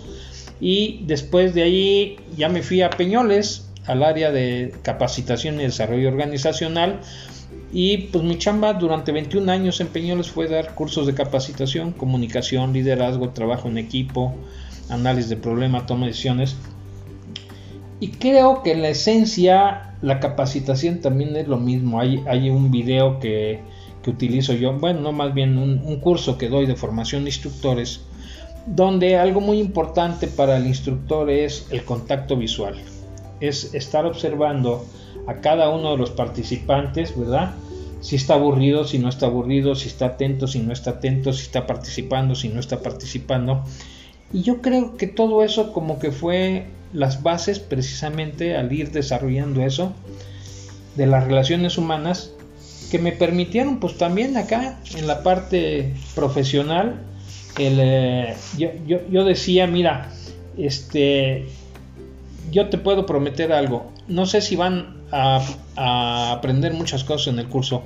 Speaker 1: y después de ahí ya me fui a Peñoles al área de capacitación y desarrollo organizacional y pues mi chamba durante 21 años en Peñoles fue dar cursos de capacitación, comunicación, liderazgo, trabajo en equipo, análisis de problemas, toma de decisiones. Y creo que en la esencia la capacitación también es lo mismo. Hay, hay un video que, que utilizo yo, bueno, no más bien un, curso que doy de formación de instructores, donde algo muy importante para el instructor es el contacto visual, es estar observando a cada uno de los participantes, ¿verdad? Si está aburrido, si no está aburrido, si está atento, si no está atento, si está participando, si no está participando. Y yo creo que todo eso como que fue las bases precisamente al ir desarrollando eso de las relaciones humanas que me permitieron pues también acá en la parte profesional el, eh, yo, yo, decía mira este yo te puedo prometer algo. No sé si van a, a, aprender muchas cosas en el curso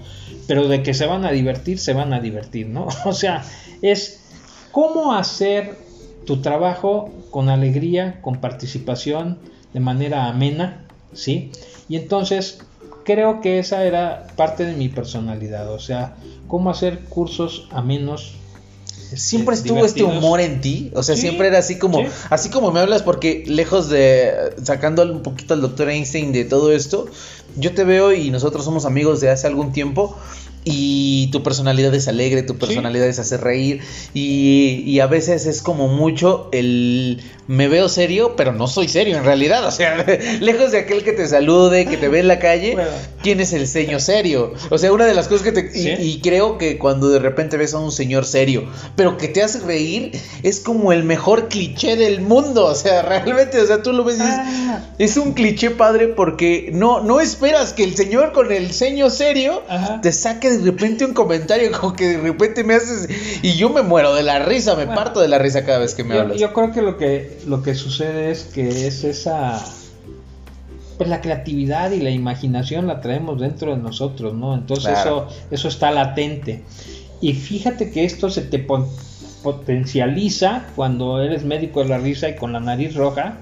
Speaker 1: pero de que se van a divertir se van a divertir no *laughs* o sea es cómo hacer tu trabajo con alegría con participación de manera amena sí y entonces creo que esa era parte de mi personalidad, o sea, cómo hacer cursos a menos
Speaker 2: este, siempre estuvo este humor en ti, o sea, siempre era así como, así como me hablas, porque lejos de sacando un poquito al doctor Einstein de todo esto, yo te veo y nosotros somos amigos de hace algún tiempo y tu personalidad es alegre, tu personalidad es hacer reír y, y, a veces es como mucho el me veo serio, pero no soy serio en realidad, o sea, *laughs* lejos de aquel que te salude, que te ve en la calle, *laughs* tienes el ceño serio, o sea, una de las cosas que te... Y, creo que cuando de repente ves a un señor serio, pero que te hace reír, es como el mejor cliché del mundo, o sea, *laughs* realmente, o sea, tú lo ves y ah. es un cliché padre porque no, no esperas que el señor con el ceño serio te saque de repente un comentario *laughs* como que de repente me haces y yo me muero de la risa, me parto de la risa cada vez que me hablas.
Speaker 1: Yo creo que lo que lo que sucede es que es esa pues la creatividad y la imaginación la traemos dentro de nosotros, ¿no? Entonces eso eso está latente. Y fíjate que esto se te potencializa cuando eres médico de la risa y con la nariz roja.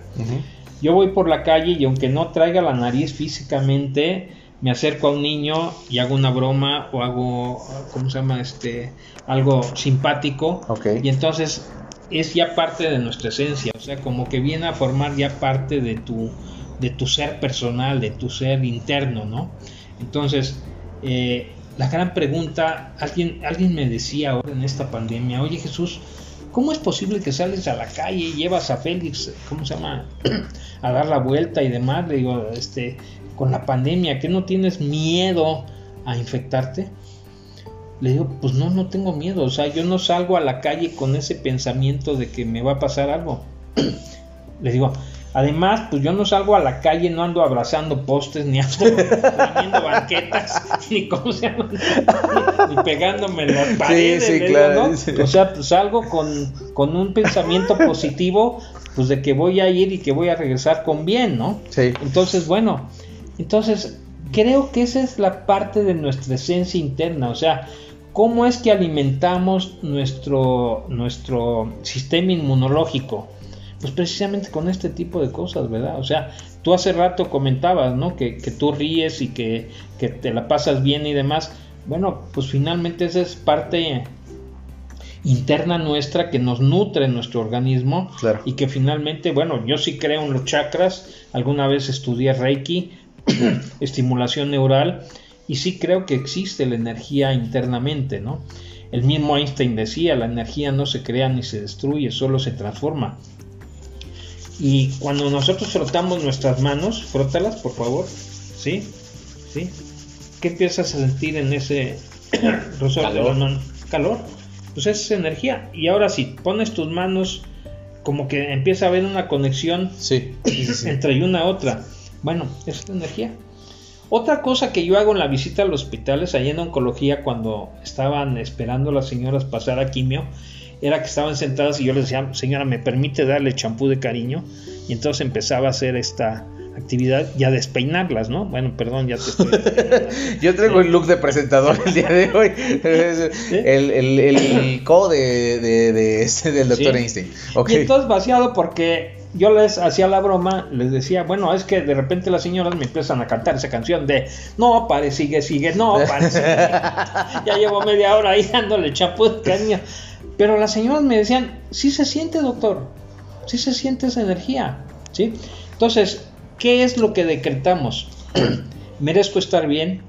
Speaker 1: Yo voy por la calle y aunque no traiga la nariz físicamente, me acerco a un niño y hago una broma o hago, ¿cómo se llama? Este, algo simpático. Y entonces es ya parte de nuestra esencia, o sea, como que viene a formar ya parte de tu, de tu ser personal, de tu ser interno, ¿no? Entonces, eh, la gran pregunta, alguien, alguien me decía ahora en esta pandemia, oye Jesús, ¿cómo es posible que sales a la calle y llevas a Félix, ¿cómo se llama?, *clears throat* a dar la vuelta y demás? Le digo, este, con la pandemia, que no tienes miedo a infectarte? Le digo, pues no, no tengo miedo, o sea, yo no salgo a la calle con ese pensamiento de que me va a pasar algo. *clears throat* Le digo, además, pues yo no salgo a la calle, no ando abrazando postes, ni ando poniendo *laughs* banquetas, *laughs* ni como se llama, ni, pegándome en las paredes. Sí, sí, claro. O sea, pues salgo con, con un pensamiento positivo, pues de que voy a ir y que voy a regresar con bien, ¿no? Sí. Entonces, bueno, entonces, creo que esa es la parte de nuestra esencia interna, o sea, cómo es que alimentamos nuestro, nuestro sistema inmunológico. Pues precisamente con este tipo de cosas, ¿verdad? O sea, tú hace rato comentabas, ¿no? Que, tú ríes y que, que, te la pasas bien y demás. Bueno, pues finalmente esa es parte interna nuestra que nos nutre en nuestro organismo y que finalmente, bueno, yo sí creo en los chakras, alguna vez estudié Reiki, *clears throat* estimulación neural y sí creo que existe la energía internamente, ¿no? El mismo Einstein decía, la energía no se crea ni se destruye, solo se transforma. Y cuando nosotros frotamos nuestras manos, frótalas por favor, ¿sí? ¿Sí? ¿Qué empiezas a sentir en ese *clears throat* de Calor. pues esa es energía. Y ahora si pones tus manos, como que empieza a haber una conexión
Speaker 2: Sí. sí, sí, sí.
Speaker 1: entre una otra. Bueno, esa es energía. Otra cosa que yo hago en la visita a los hospitales, allá en oncología, cuando estaban esperando las señoras pasar a quimio, era que estaban sentadas y yo les decía, señora, ¿me permite darle champú de cariño? Y entonces empezaba a hacer esta actividad y a despeinarlas, ¿no? Bueno, perdón, ya te estoy... *laughs*
Speaker 2: Yo traigo el look de presentador el día de hoy. El, el, el *coughs* codo de, de, de ese del doctor
Speaker 1: Sí.
Speaker 2: Einstein.
Speaker 1: Y entonces vaciado porque yo les hacía la broma, les decía, bueno, es que de repente las señoras me empiezan a cantar esa canción de no pare, sigue, sigue, no pare, sigue. *laughs* ya llevo media hora ahí dándole champú de. Pero las señoras me decían, sí se siente, doctor, sí se siente esa energía, ¿sí? Entonces, ¿qué es lo que decretamos? *clears throat* merezco estar bien,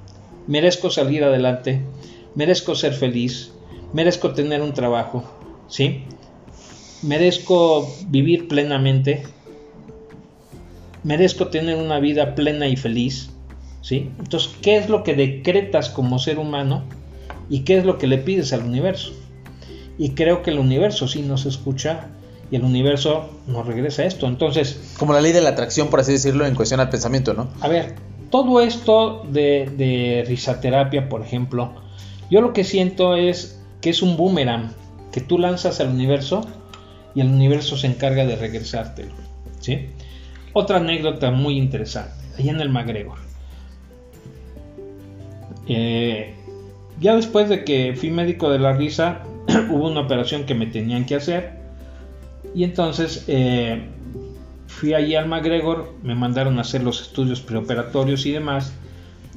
Speaker 1: merezco salir adelante, merezco ser feliz, merezco tener un trabajo, ¿sí? Merezco vivir plenamente, merezco tener una vida plena y feliz, ¿sí? Entonces, ¿qué es lo que decretas como ser humano y qué es lo que le pides al universo? Y creo que el universo sí nos escucha y el universo nos regresa esto. Entonces,
Speaker 2: Como la ley de la atracción, por así decirlo, en cuestión al pensamiento, ¿no?
Speaker 1: a ver, todo esto de, de risaterapia, por ejemplo, yo lo que siento es que es un boomerang que tú lanzas al universo y el universo se encarga de regresártelo. ¿sí? Otra anécdota muy interesante, allá en el MacGregor. Eh, ya después de que fui médico de la risa, *clears throat* hubo una operación que me tenían que hacer y entonces eh, fui allí al MacGregor, me mandaron a hacer los estudios preoperatorios y demás.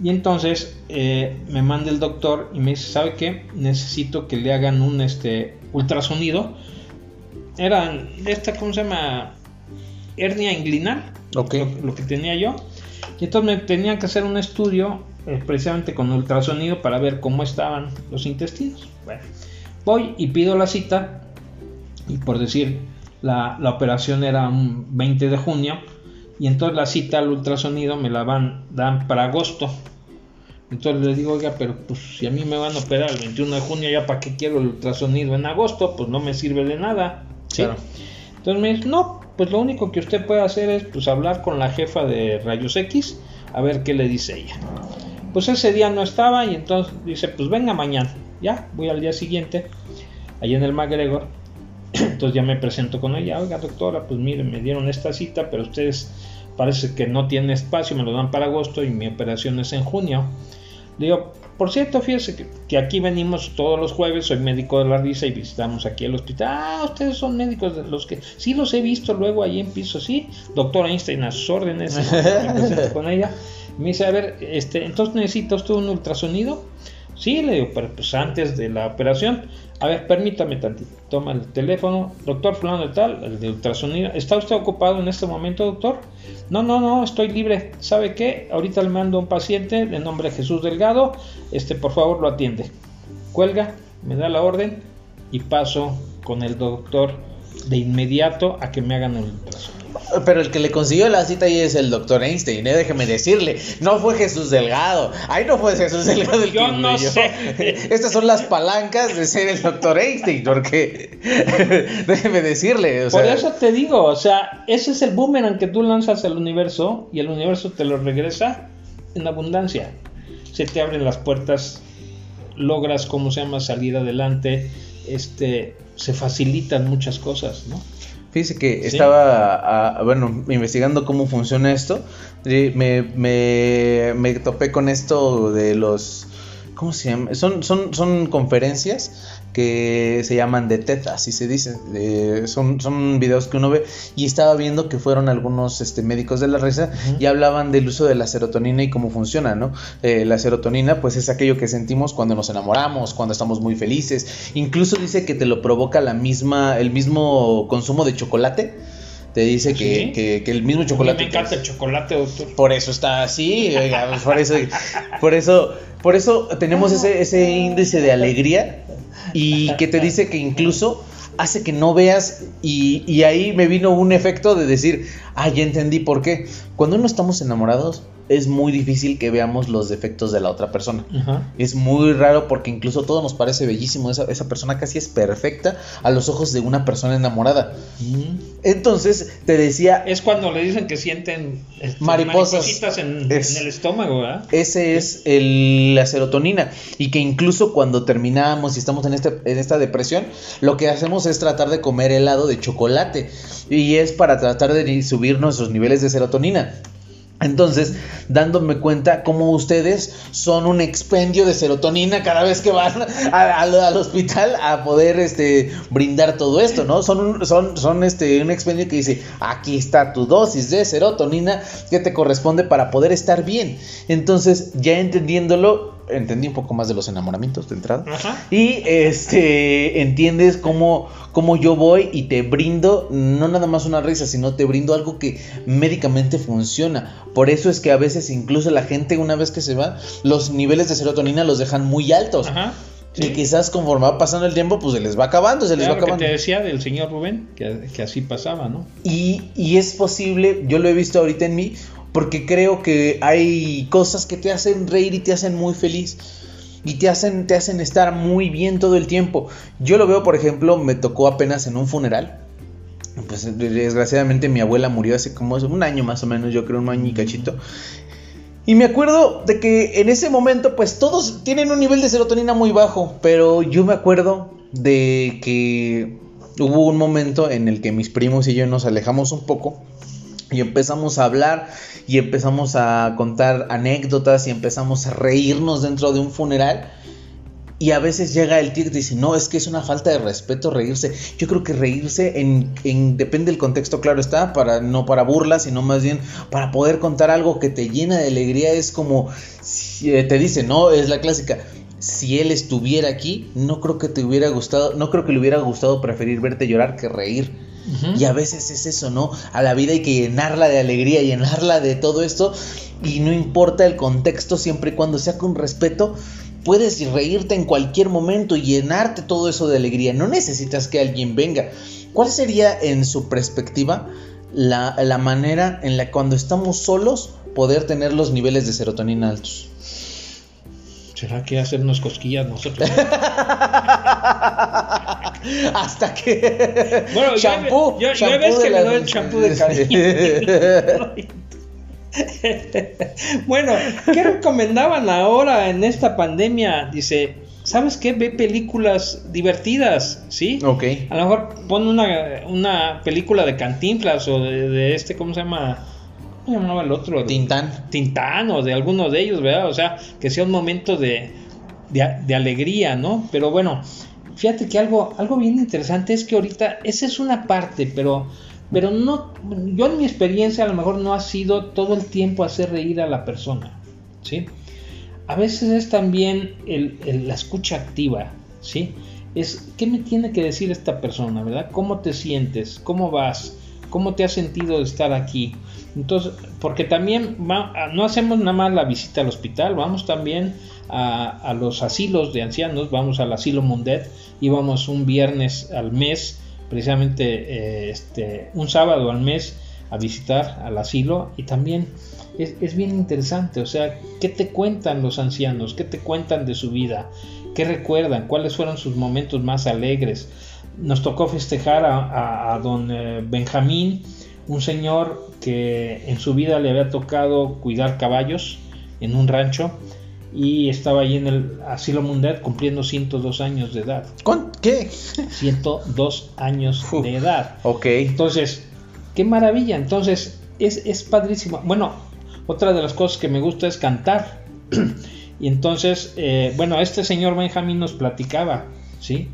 Speaker 1: Y entonces eh, me manda el doctor y me dice, ¿sabe qué? Necesito que le hagan un este, ultrasonido. Era esta, ¿cómo se llama? Hernia inguinal,
Speaker 2: Ok.
Speaker 1: lo, lo que tenía yo. Y entonces me tenían que hacer un estudio eh, precisamente con ultrasonido para ver cómo estaban los intestinos. Bueno, voy y pido la cita y por decir, la, la operación era un 20 de junio y entonces la cita al ultrasonido me la van dan para agosto. Entonces le digo, oiga, pero pues si a mí me van a operar el 21 de junio, ya para qué quiero el ultrasonido en agosto, pues no me sirve de nada. Entonces me dice, no, pues lo único que usted puede hacer es pues hablar con la jefa de rayos X a ver qué le dice ella. Pues ese día no estaba y entonces dice, pues venga mañana. Ya, voy al día siguiente, allá en el MacGregor. *clears throat* Entonces ya me presento con ella, oiga doctora, pues mire, me dieron esta cita, pero ustedes parece que no tienen espacio, me lo dan para agosto y mi operación es en junio. Le digo, por cierto, fíjese que, que aquí venimos todos los jueves, soy médico de la risa y visitamos aquí el hospital. Ah, ustedes son médicos de los que sí los he visto luego ahí en piso, sí. Doctor Einstein a sus órdenes, *laughs* me con ella. Me dice, a ver, este, entonces necesita usted un ultrasonido. Sí, le digo, pero pues antes de la operación. A ver, permítame tantito. Toma el teléfono. Doctor fulano de tal, el de ultrasonido. ¿Está usted ocupado en este momento, doctor? No, no, no, estoy libre. ¿Sabe qué? Ahorita le mando a un paciente de nombre Jesús Delgado. Este, por favor, lo atiende. Cuelga, me da la orden y paso con el doctor de inmediato a que me hagan el ultrasonido.
Speaker 2: Pero el que le consiguió la cita ahí es el doctor Einstein, ¿eh? déjeme decirle. No fue Jesús Delgado. Ahí no fue Jesús Delgado el
Speaker 1: Yo
Speaker 2: que
Speaker 1: no sé. *laughs*
Speaker 2: Estas son las palancas de ser el doctor Einstein, porque *laughs* déjeme decirle. O
Speaker 1: Por
Speaker 2: sea,
Speaker 1: eso te digo, o sea, ese es el boomerang que tú lanzas al universo y el universo te lo regresa en abundancia. Se te abren las puertas, logras, ¿cómo se llama?, salir adelante, este, se facilitan muchas cosas, ¿no?
Speaker 2: Fíjese que
Speaker 1: Sí.
Speaker 2: estaba, ah, bueno, investigando cómo funciona esto. y Me, me, me topé con esto de los, ¿cómo se llama? Son, son, son conferencias que se llaman de TED, así se dice. de- son, son videos que uno ve y estaba viendo que fueron algunos este, médicos de la risa y hablaban del uso de la serotonina y cómo funciona, ¿no? Eh, la serotonina pues es aquello que sentimos cuando nos enamoramos, cuando estamos muy felices. Incluso dice que te lo provoca la misma, el mismo consumo de chocolate. Te dice que,
Speaker 1: ¿Sí?
Speaker 2: que- que el mismo chocolate.
Speaker 1: me encanta el chocolate, doctor.
Speaker 2: Por eso está así, oiga, pues, por eso, por eso, por eso tenemos ese, ese índice de alegría y que te dice que incluso hace que no veas y, y ahí me vino un efecto de decir, ah, ya entendí por qué. Cuando no estamos enamorados, es muy difícil que veamos los defectos de la otra persona.
Speaker 1: Ajá.
Speaker 2: Es muy raro porque incluso todo nos parece bellísimo. Esa, esa persona casi es perfecta a los ojos de una persona enamorada.
Speaker 1: Mm.
Speaker 2: Entonces, te decía,
Speaker 1: Es cuando le dicen que sienten este,
Speaker 2: Mariposas.
Speaker 1: en,
Speaker 2: Es-
Speaker 1: en el estómago, ¿verdad?
Speaker 2: ese es el- la serotonina. Y que incluso cuando terminamos y estamos en, este, en esta depresión, lo que hacemos es tratar de comer helado de chocolate. Y es para tratar de subir nuestros niveles de serotonina. Entonces, dándome cuenta cómo ustedes son un expendio de serotonina cada vez que van al hospital a poder este, brindar todo esto, ¿no? Son, un, son, son este, un expendio que dice, aquí está tu dosis de serotonina que te corresponde para poder estar bien. Entonces, ya entendiéndolo, entendí un poco más de los enamoramientos de entrada.
Speaker 1: Ajá.
Speaker 2: Y este entiendes cómo, cómo yo voy y te brindo no nada más una risa, sino te brindo algo que médicamente funciona. Por eso es que a veces incluso la gente una vez que se va, los niveles de serotonina los dejan muy altos.
Speaker 1: Ajá.
Speaker 2: Y quizás conforme va pasando el tiempo, pues se les va acabando, se les
Speaker 1: Claro
Speaker 2: va
Speaker 1: que
Speaker 2: acabando.
Speaker 1: te decía del señor Rubén, que, que así pasaba, ¿no?
Speaker 2: Y, y es posible, yo lo he visto ahorita en mí, porque creo que hay cosas que te hacen reír y te hacen muy feliz. Y te hacen, te hacen estar muy bien todo el tiempo. Yo lo veo, por ejemplo, me tocó apenas en un funeral. Pues desgraciadamente mi abuela murió hace como un año más o menos, yo creo un año y cachito. Y me acuerdo de que en ese momento, pues todos tienen un nivel de serotonina muy bajo, pero yo me acuerdo de que hubo un momento en el que mis primos y yo nos alejamos un poco y empezamos a hablar y empezamos a contar anécdotas y empezamos a reírnos dentro de un funeral. Y a veces llega el tío y dice, no, es que es una falta de respeto reírse. Yo creo que reírse en, en- depende del contexto, claro está, para, no para burlas, sino más bien para poder contar algo que te llena de alegría. Es como, eh, te dice, no, es la clásica. Si él estuviera aquí, no creo que te hubiera gustado, no creo que le hubiera gustado preferir verte llorar que reír. Y a veces es eso, ¿no? A la vida hay que llenarla de alegría, llenarla de todo esto. Y no importa el contexto, siempre y cuando sea con respeto, puedes reírte en cualquier momento y llenarte todo eso de alegría. No necesitas que alguien venga. ¿Cuál sería, en su perspectiva, la, la manera en la que cuando estamos solos poder tener los niveles de serotonina altos?
Speaker 1: ¿Será que hacernos cosquillas nosotros? *laughs*
Speaker 2: Hasta que.
Speaker 1: Bueno, yo-
Speaker 2: shampoo.
Speaker 1: yo- yo
Speaker 2: shampoo
Speaker 1: ves que
Speaker 2: de
Speaker 1: le doy el shampoo de *laughs* cariño. *laughs* bueno, ¿qué recomendaban ahora en esta pandemia? Dice, ¿sabes qué? Ve películas divertidas, ¿sí?
Speaker 2: ok.
Speaker 1: A lo mejor pon una, una película de Cantinflas o de, de este, ¿cómo se llama? ¿Cómo llamaba el otro?
Speaker 2: Tintán.
Speaker 1: Tintán o de alguno de ellos, ¿verdad? O sea, que sea un momento de, de, de alegría, ¿no? Pero bueno, fíjate que algo, algo bien interesante es que ahorita, esa es una parte, pero, pero no, yo en mi experiencia a lo mejor no ha sido todo el tiempo hacer reír a la persona, ¿sí? A veces es también el- el- la escucha activa, ¿sí? Es, ¿qué me tiene que decir esta persona, verdad? ¿Cómo te sientes? ¿Cómo vas? ¿Cómo te has sentido de estar aquí? Entonces, porque también va- no hacemos nada más la visita al hospital, vamos también a, a los asilos de ancianos, vamos al asilo Mundet, íbamos un viernes al mes, precisamente eh, este, un sábado al mes a visitar al asilo y también es, es bien interesante, o sea, ¿qué te cuentan los ancianos? ¿Qué te cuentan de su vida? ¿Qué recuerdan? ¿Cuáles fueron sus momentos más alegres? Nos tocó festejar a, a- a don eh, Benjamín, un señor que en su vida le había tocado cuidar caballos en un rancho y estaba ahí en el asilo mundial cumpliendo 102 años de edad.
Speaker 2: ¿Con qué?
Speaker 1: 102 años
Speaker 2: Uf.
Speaker 1: de edad.
Speaker 2: Ok.
Speaker 1: Entonces, qué maravilla. Entonces, es, es padrísimo. Bueno, otra de las cosas que me gusta es cantar. *clears throat* y entonces, eh, bueno, este señor Benjamín nos platicaba, ¿sí?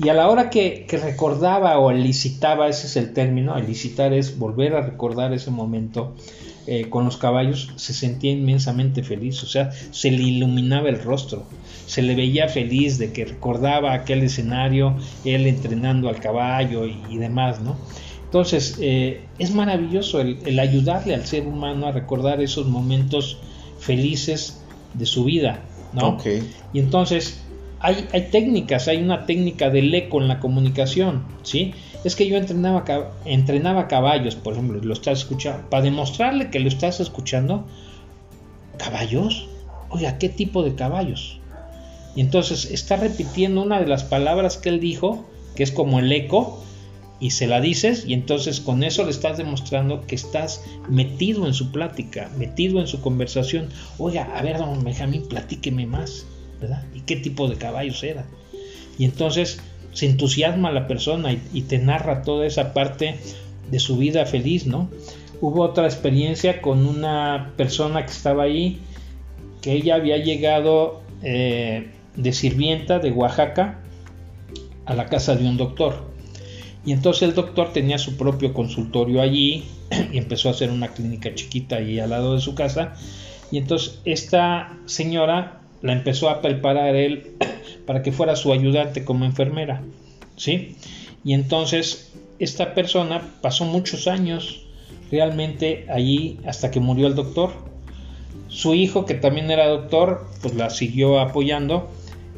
Speaker 1: Y a la hora que, que recordaba o elicitaba, ese es el término, elicitar es volver a recordar ese momento eh, con los caballos, se sentía inmensamente feliz, o sea, se le iluminaba el rostro, se le veía feliz de que recordaba aquel escenario, él entrenando al caballo y, y demás, ¿no? Entonces, eh, es maravilloso el, el ayudarle al ser humano a recordar esos momentos felices de su vida, ¿no?
Speaker 2: Ok.
Speaker 1: Y entonces, hay, técnicas, hay una técnica del eco en la comunicación, ¿sí? Es que yo entrenaba, entrenaba caballos, por ejemplo, lo estás escuchando, para demostrarle que lo estás escuchando, caballos, oiga, ¿qué tipo de caballos? Y entonces está repitiendo una de las palabras que él dijo, que es como el eco, y se la dices, y entonces con eso le estás demostrando que estás metido en su plática, metido en su conversación. Oiga, a ver, don Benjamín, platíqueme más, ¿verdad? ¿Y qué tipo de caballos era? Y entonces se entusiasma la persona y, te narra toda esa parte de su vida feliz, ¿no? Hubo otra experiencia con una persona que estaba ahí, que ella había llegado eh, de sirvienta de Oaxaca a la casa de un doctor. Y entonces el doctor tenía su propio consultorio allí *clears throat* y empezó a hacer una clínica chiquita ahí al lado de su casa. Y entonces esta señora la empezó a preparar él *clears throat* para que fuera su ayudante como enfermera. ¿Sí? Y entonces esta persona pasó muchos años realmente allí hasta que murió el doctor. Su hijo, que también era doctor, pues la siguió apoyando.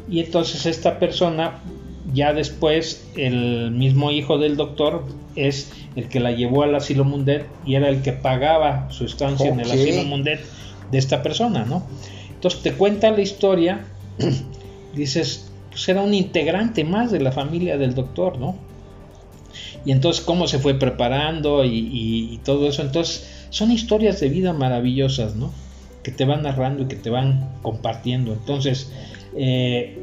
Speaker 1: Y entonces esta persona, ya después, el mismo hijo del doctor es el que la llevó al asilo Mundet y era el que pagaba su estancia en el asilo Mundet de esta persona, ¿no? Entonces te cuenta la historia, *clears throat* dices, pues era un integrante más de la familia del doctor, ¿no? y entonces cómo se fue preparando y, todo eso. Entonces son historias de vida maravillosas, ¿no? Que te van narrando y que te van compartiendo. Entonces, eh,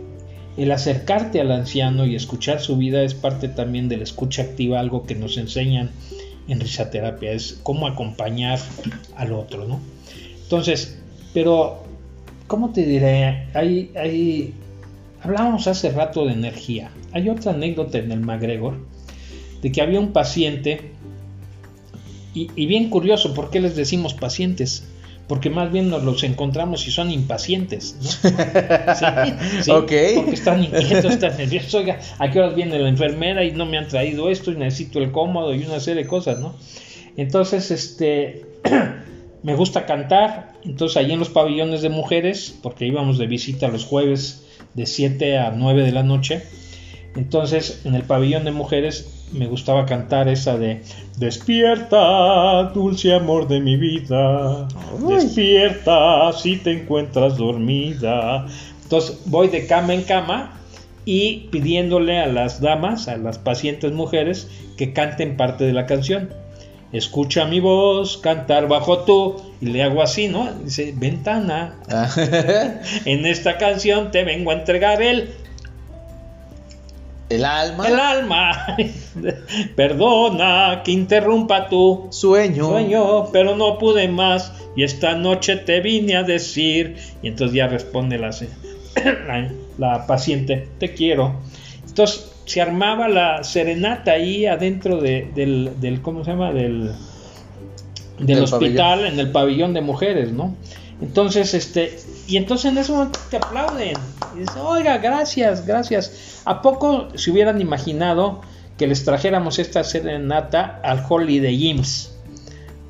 Speaker 1: el acercarte al anciano y escuchar su vida es parte también de la escucha activa, algo que nos enseñan en risaterapia, es cómo acompañar al otro, ¿no? Entonces, pero, ¿cómo te diré? Hay, hay, hablábamos hace rato de energía. Hay otra anécdota en el MacGregor de que había un paciente, y, bien curioso, ¿por qué les decimos pacientes? Porque más bien nos los encontramos y son impacientes, ¿no? *laughs* Sí, Porque están inquietos, están nerviosos. Oiga, ¿a qué horas viene la enfermera y no me han traído esto y necesito el cómodo y una serie de cosas, ¿no? Entonces, este, *clears throat* me gusta cantar. Entonces, allí en los pabellones de mujeres, porque íbamos de visita los jueves de 7 a 9 de la noche. Entonces, en el pabellón de mujeres me gustaba cantar esa de Despierta, dulce amor de mi vida. Despierta si te encuentras dormida. Entonces voy de cama en cama y pidiéndole a las damas, a las pacientes mujeres, que canten parte de la canción. Escucha mi voz, cantar bajo tú, y le hago así, ¿no? Dice, ventana. Ah. *laughs* en esta canción te vengo a entregar el
Speaker 2: el alma.
Speaker 1: El alma. *laughs* Perdona que interrumpa tu
Speaker 2: sueño.
Speaker 1: Sueño, pero no pude más. Y esta noche te vine a decir. Y entonces ya responde la, *coughs* la, paciente: Te quiero. Entonces se armaba la serenata ahí adentro del, del ¿cómo se llama? Del, del, hospital, en el pabellón de mujeres, ¿no? Entonces, este, y entonces en ese momento te aplauden. Y dices, oiga, gracias, gracias. ¿A poco se hubieran imaginado que les trajéramos esta serenata al Holiday Inns?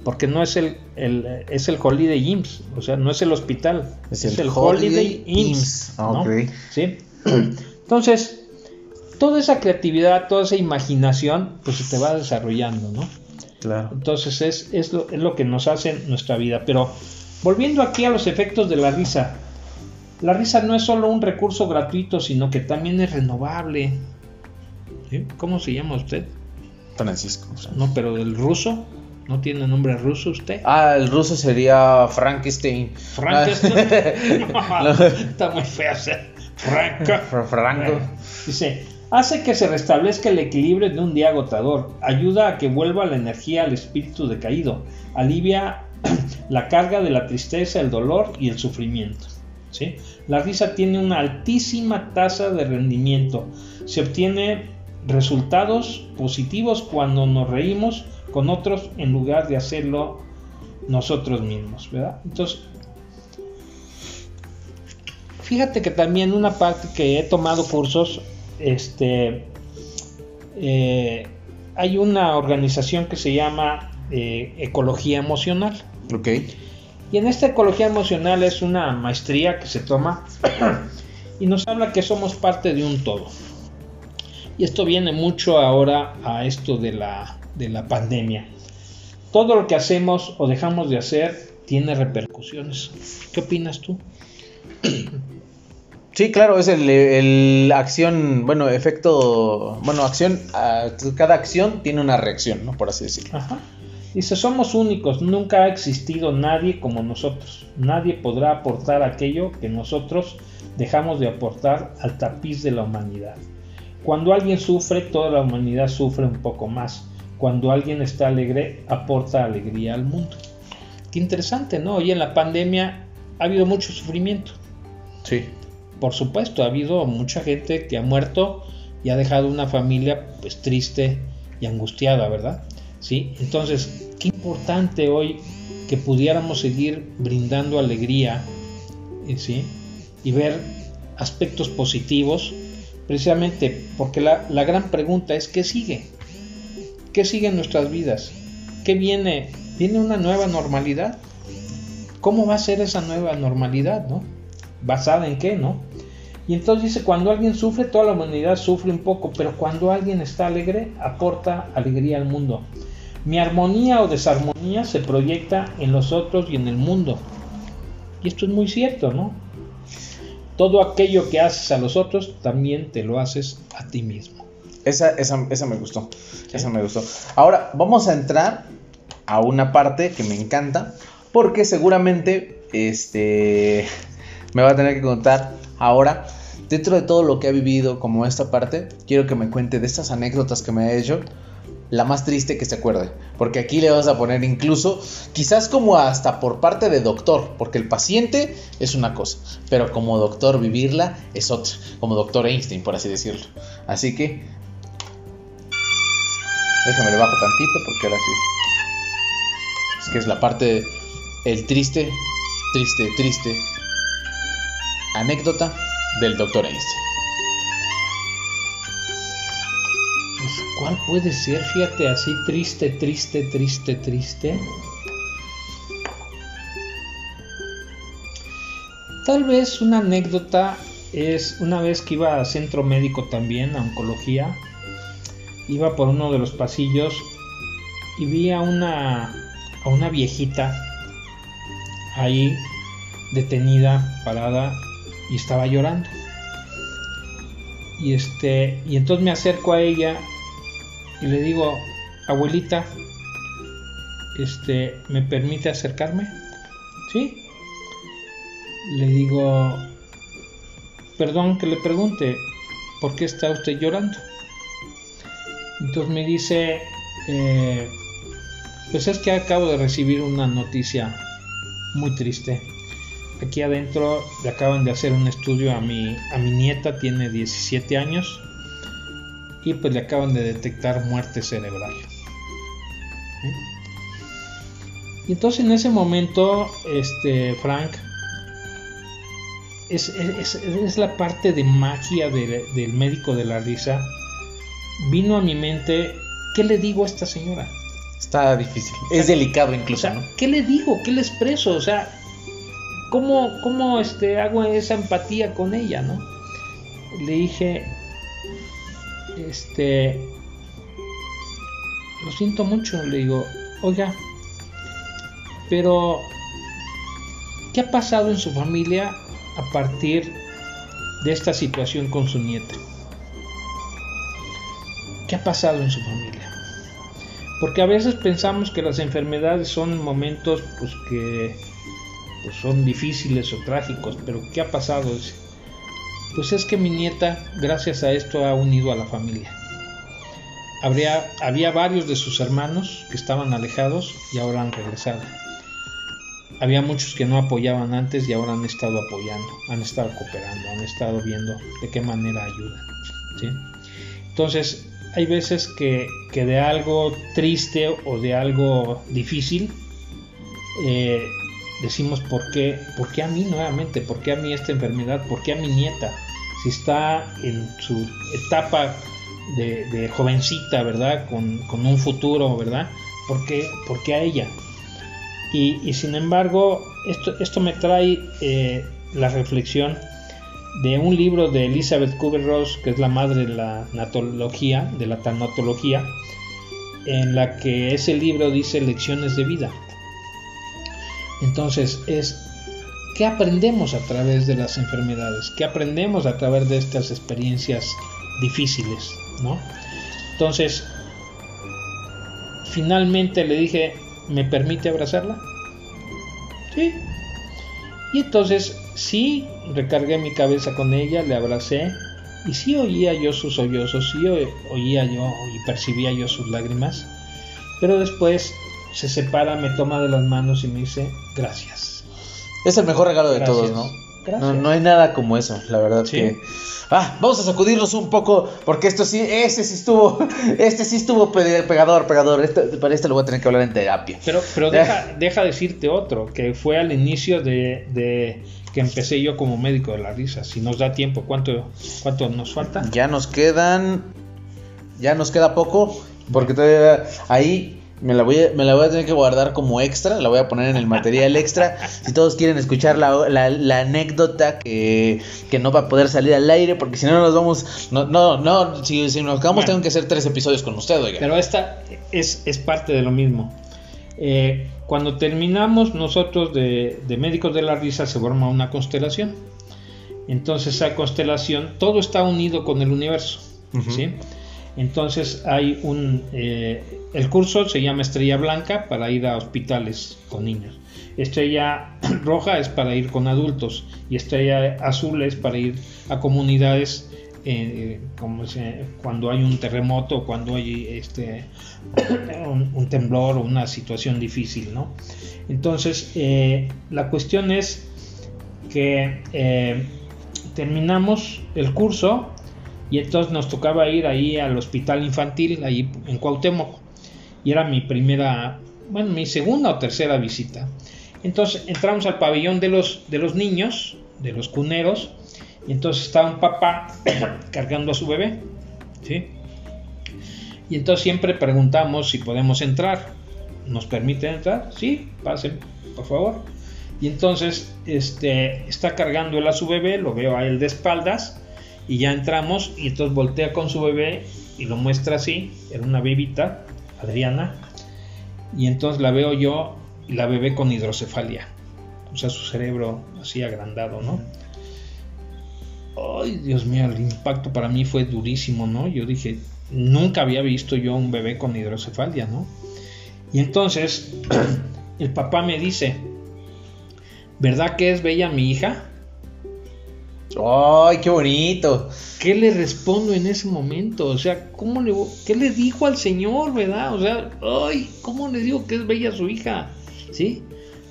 Speaker 1: Porque no es el, es el Holiday Inns, o sea, no es el hospital, es, el, Holiday, Inns. Ah, ¿Sí? Entonces, toda esa creatividad, toda esa imaginación, pues se te va desarrollando, ¿no?
Speaker 2: Claro.
Speaker 1: Entonces es, es, lo, es lo que nos hace nuestra vida. Pero Volviendo aquí a los efectos de la risa. La risa no es solo un recurso gratuito, sino que también es renovable. ¿Cómo se llama usted?
Speaker 2: Francisco.
Speaker 1: No, pero del ruso. ¿No tiene nombre ruso usted?
Speaker 2: Ah, el ruso sería Frankenstein.
Speaker 1: Frankenstein. *laughs* *laughs* está muy feo.
Speaker 2: Franco. Franco.
Speaker 1: Dice, hace que se restablezca el equilibrio de un día agotador, ayuda a que vuelva la energía al espíritu decaído, alivia *clears throat* la carga de la tristeza, el dolor y el sufrimiento. ¿sí? La risa tiene una altísima tasa de rendimiento. Se obtiene resultados positivos cuando nos reímos con otros en lugar de hacerlo nosotros mismos. Entonces, fíjate que también una parte que he tomado cursos, este, eh, hay una organización que se llama eh, ecología emocional.
Speaker 2: Ok.
Speaker 1: Y en esta ecología emocional es una maestría que se toma y nos habla que somos parte de un todo. Y esto viene mucho ahora a esto de la, de la pandemia. Todo lo que hacemos o dejamos de hacer tiene repercusiones. ¿Qué opinas tú? *clears throat*
Speaker 2: Sí, claro, es el, acción, bueno, efecto, bueno, acción, cada acción tiene una reacción, ¿no? Por así decirlo.
Speaker 1: Ajá. Dice, somos únicos, nunca ha existido nadie como nosotros. Nadie podrá aportar aquello que nosotros dejamos de aportar al tapiz de la humanidad. Cuando alguien sufre, toda la humanidad sufre un poco más. Cuando alguien está alegre, aporta alegría al mundo. Qué interesante, ¿no? Hoy en la pandemia ha habido mucho sufrimiento.
Speaker 2: Sí
Speaker 1: por supuesto, ha habido mucha gente que ha muerto y ha dejado una familia pues triste y angustiada, ¿verdad? Sí, entonces, qué importante hoy que pudiéramos seguir brindando alegría, eh, ¿sí? Y ver aspectos positivos, precisamente porque la, la gran pregunta es, ¿qué sigue? ¿Qué sigue en nuestras vidas? ¿Qué viene? ¿Viene una nueva normalidad? ¿Cómo va a ser esa nueva normalidad, no? ¿Basada en qué, no? Y entonces dice, cuando alguien sufre, toda la humanidad sufre un poco, pero cuando alguien está alegre, aporta alegría al mundo. Mi armonía o desarmonía se proyecta en los otros y en el mundo. Y esto es muy cierto, ¿no? Todo aquello que haces a los otros, también te lo haces a ti mismo.
Speaker 2: Esa, esa, esa me gustó. Esa me gustó. Ahora, vamos a entrar a una parte que me encanta, porque seguramente este, me va a tener que contar ahora dentro de todo lo que ha vivido como esta parte, quiero que me cuente de estas anécdotas que me ha hecho, la más triste que se acuerde. Porque aquí le vas a poner incluso, quizás como hasta por parte de doctor, porque el paciente es una cosa, pero como doctor vivirla es otra, como doctor Einstein, por así decirlo. Así que, déjame le bajo tantito porque ahora sí. Es que es la parte, el triste, triste, triste anécdota del Dr. Einstein.
Speaker 1: Pues, ¿Cuál puede ser? Fíjate, así triste, triste, triste, triste. Tal vez una anécdota es una vez que iba a centro médico también, a oncología, iba por uno de los pasillos y vi a una, a una viejita ahí detenida, parada, y estaba llorando. Y este, y entonces me acerco a ella y le digo, "Abuelita, este, ¿me permite acercarme?" "Sí." Le digo, "Perdón que le pregunte, ¿por qué está usted llorando?" Entonces me dice, eh, pues es que acabo de recibir una noticia muy triste aquí adentro le acaban de hacer un estudio a mi, a mi nieta, tiene 17 años, y pues le acaban de detectar muerte cerebral. Y entonces en ese momento, este, Frank, es, es, la parte de magia del médico de la risa. Vino a mi mente, ¿qué le digo a esta señora?
Speaker 2: Está difícil. es delicado incluso, ¿no?
Speaker 1: ¿Qué le digo? ¿Qué le expreso? O sea, ¿cómo, cómo este, hago esa empatía con ella, no? Le dije, este, lo siento mucho, le digo, oiga, pero, ¿qué ha pasado en su familia a partir de esta situación con su nieta? ¿Qué ha pasado en su familia? Porque a veces pensamos que las enfermedades son momentos pues que pues, son difíciles o trágicos, pero ¿qué ha pasado? Pues es que mi nieta, gracias a esto, ha unido a la familia. Habría, había varios de sus hermanos que estaban alejados y ahora han regresado. Había muchos que no apoyaban antes y ahora han estado apoyando, han estado cooperando, han estado viendo de qué manera ayudan. Entonces, hay veces que, que, de algo triste o de algo difícil eh, decimos por qué, por qué a mí nuevamente, por qué a mí esta enfermedad, por qué a mi nieta, si está en su etapa de, jovencita, ¿verdad? Con, un futuro, ¿verdad? ¿Por qué, a ella? Y, sin embargo, esto, esto me trae eh, la reflexión de un libro de Elizabeth Kubler-Ross, que es la madre de la natología, de la tanatología, en la que ese libro dice lecciones de vida. Entonces es ¿qué aprendemos a través de las enfermedades? ¿Qué aprendemos a través de estas experiencias difíciles? ¿no? Entonces, finalmente le dije, ¿me permite abrazarla? Sí. Y entonces sí recargué mi cabeza con ella, le abracé y sí oía yo sus sollozos, sí oía yo y percibía yo sus lágrimas, pero después se separa, me toma de las manos y me dice gracias.
Speaker 2: Es el mejor regalo de todos, ¿no? ¿no? No hay nada como eso, la verdad que Ah, vamos a sacudirnos un poco, porque esto sí, este sí estuvo, *laughs* este sí estuvo pegador, pegador. Este, para este lo voy a tener que hablar en terapia.
Speaker 1: Pero, pero deja, deja decirte otro, que fue al inicio de, de, que empecé yo como médico de la risa. Si nos da tiempo, ¿cuánto, cuánto nos falta?
Speaker 2: Ya nos quedan, ya nos queda poco, porque todavía ahí me la, voy a, me la voy a tener que guardar como extra, la voy a poner en el material extra. Si todos quieren escuchar la, la, anécdota que, que, no va a poder salir al aire, porque si no nos vamos... No, no, no si, si nos acabamos tengo que hacer tres episodios con usted, oiga.
Speaker 1: Pero esta es, es parte de lo mismo. Eh, cuando terminamos nosotros de, de, médicos de la risa se forma una constelación. Entonces esa constelación, todo está unido con el universo. ¿sí? Entonces hay un... Eh, el curso se llama Estrella Blanca para ir a hospitales con niños. Estrella *clears throat* Roja es para ir con adultos y Estrella Azul es para ir a comunidades eh, como cuando hay un terremoto, cuando hay este, *clears throat* un, temblor o una situación difícil, ¿no? Entonces, eh, la cuestión es que terminamos el curso y entonces nos tocaba ir ahí al hospital infantil, ahí en Cuauhtémoc. Y era mi primera, bueno, mi segunda o tercera visita. Entonces entramos al pabellón de los, de los niños, de los cuneros, y entonces estaba un papá *coughs* cargando a su bebé. ¿sí? Y entonces siempre preguntamos si podemos entrar. ¿Nos permiten entrar? Sí, pasen, por favor. Y entonces este, está cargando él a su bebé, lo veo a él de espaldas y ya entramos y entonces voltea con su bebé y lo muestra así, era una bebita, Adriana, y entonces la veo yo y la bebé con hidrocefalia, o sea, su cerebro así agrandado, ¿no? Ay, Dios mío, el impacto para mí fue durísimo, ¿no? Yo dije, nunca había visto yo un bebé con hidrocefalia, ¿no? Y entonces *clears throat* el papá me dice, ¿verdad que es bella mi hija?
Speaker 2: ¡Ay, qué bonito!
Speaker 1: ¿Qué le respondo en ese momento? O sea, ¿cómo le, ¿qué le dijo al Señor, verdad? O sea, ¡ay! ¿Cómo le digo que es bella su hija? ¿Sí?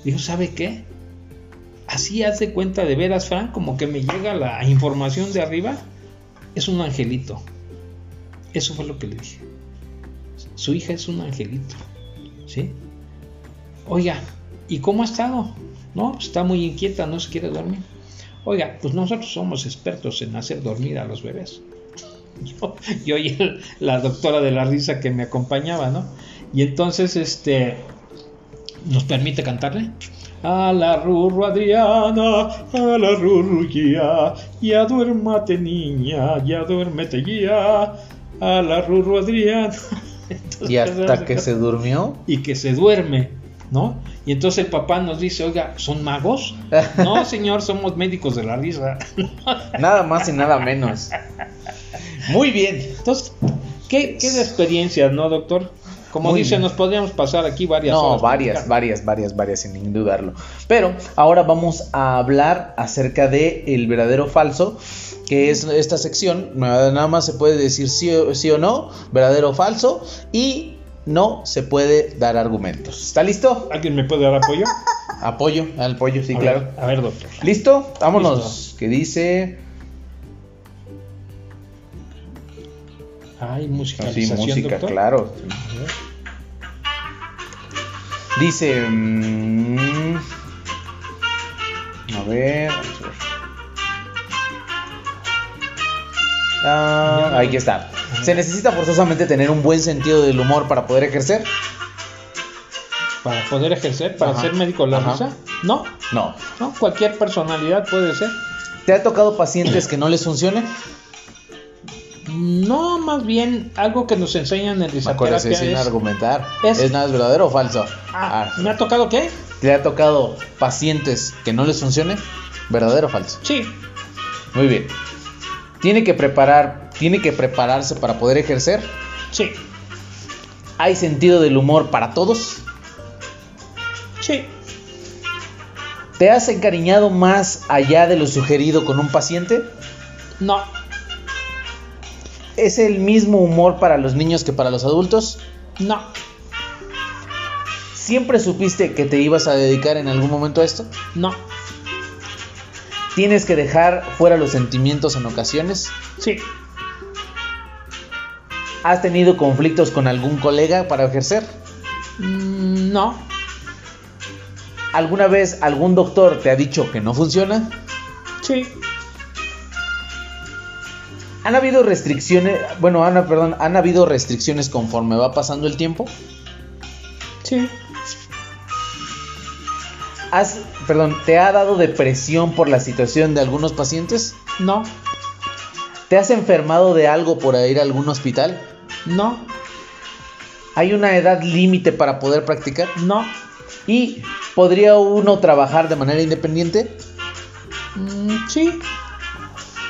Speaker 1: Dijo, ¿sabe qué? Así hace cuenta de veras, Frank, como que me llega la información de arriba. Es un angelito. Eso fue lo que le dije. Su hija es un angelito. ¿Sí? Oiga, ¿y cómo ha estado? No, está muy inquieta, no se quiere dormir. Oiga, pues nosotros somos expertos en hacer dormir a los bebés. *laughs* y oye la doctora de la risa que me acompañaba, ¿no? Y entonces, este, nos permite cantarle. A la rurru Adriana, a la rurru ya, ya duérmate niña, ya duérmete ya, a la rurru Adriana. *laughs*
Speaker 2: y hasta que se durmió.
Speaker 1: Y que se duerme. ¿No? Y entonces el papá nos dice, oiga, ¿son magos? *laughs* no, señor, somos médicos de la risa. *laughs*
Speaker 2: nada más y nada menos. Muy bien.
Speaker 1: Entonces, ¿qué, qué de experiencias, no, doctor? Como dice, nos podríamos pasar aquí varias
Speaker 2: no, varias, varias, varias, varias, sin dudarlo. Pero ahora vamos a hablar acerca de el verdadero falso, que es esta sección. Nada más se puede decir sí sí o no, verdadero o falso. Y no se puede dar argumentos. ¿Está listo?
Speaker 1: ¿Alguien me puede dar apoyo?
Speaker 2: apoyo, al apoyo, sí, claro.
Speaker 1: a ver, doctor.
Speaker 2: ¿Listo? Vámonos. ¿Qué dice?
Speaker 1: Ay, musicalización,
Speaker 2: sí, música, claro. Dice... Mm, a ver, vamos a ver. Ah, aquí está. ¿Se necesita forzosamente tener un buen sentido del humor para poder ejercer?
Speaker 1: ¿Para poder ejercer? ¿Para ser médico de la risa? No.
Speaker 2: No.
Speaker 1: No, cualquier personalidad puede ser.
Speaker 2: ¿Te ha tocado pacientes que no les funcione?
Speaker 1: No, más bien algo que nos enseñan en
Speaker 2: Me acuerdo sin
Speaker 1: es...
Speaker 2: argumentar.
Speaker 1: es-
Speaker 2: ¿Es, nada es verdadero o falso?
Speaker 1: Ah,
Speaker 2: Ah,
Speaker 1: ¿Me ha tocado qué?
Speaker 2: ¿Te ha tocado pacientes que no les funcione? ¿Verdadero o falso?
Speaker 1: Sí,
Speaker 2: Muy bien. Tiene que preparar, tiene que prepararse para poder ejercer.
Speaker 1: sí,
Speaker 2: ¿Hay sentido del humor para todos?
Speaker 1: sí.
Speaker 2: ¿Te has encariñado más allá de lo sugerido con un paciente?
Speaker 1: No,
Speaker 2: ¿Es el mismo humor para los niños que para los adultos?
Speaker 1: no,
Speaker 2: ¿Siempre supiste que te ibas a dedicar en algún momento a esto?
Speaker 1: no,
Speaker 2: ¿Tienes que dejar fuera los sentimientos en ocasiones?
Speaker 1: sí.
Speaker 2: ¿Has tenido conflictos con algún colega para ejercer?
Speaker 1: Mm, No,
Speaker 2: ¿Alguna vez algún doctor te ha dicho que no funciona?
Speaker 1: sí.
Speaker 2: ¿Han habido restricciones, bueno, han, perdón, han habido restricciones conforme va pasando el tiempo?
Speaker 1: Sí.
Speaker 2: ¿Has, perdón, te ha dado depresión por la situación de algunos pacientes?
Speaker 1: No,
Speaker 2: ¿Te has enfermado de algo por ir a algún hospital?
Speaker 1: no,
Speaker 2: ¿Hay una edad límite para poder practicar?
Speaker 1: no.
Speaker 2: ¿Y podría uno trabajar de manera independiente?
Speaker 1: Mm, sí.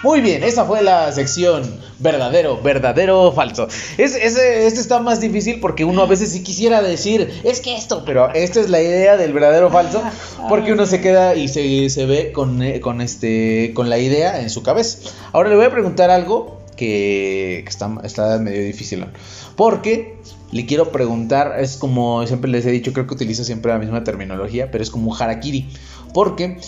Speaker 2: Muy bien, esa fue la sección verdadero, verdadero falso. Es, ese- este está más difícil porque uno a veces sí quisiera decir, es que esto, pero esta es la idea del verdadero falso, porque uno se queda y se, se ve con, eh, con, este, con la idea en su cabeza. Ahora le voy a preguntar algo que, que está, está medio difícil, porque le quiero preguntar, es como siempre les he dicho, creo que utilizo siempre la misma terminología, pero es como harakiri, porque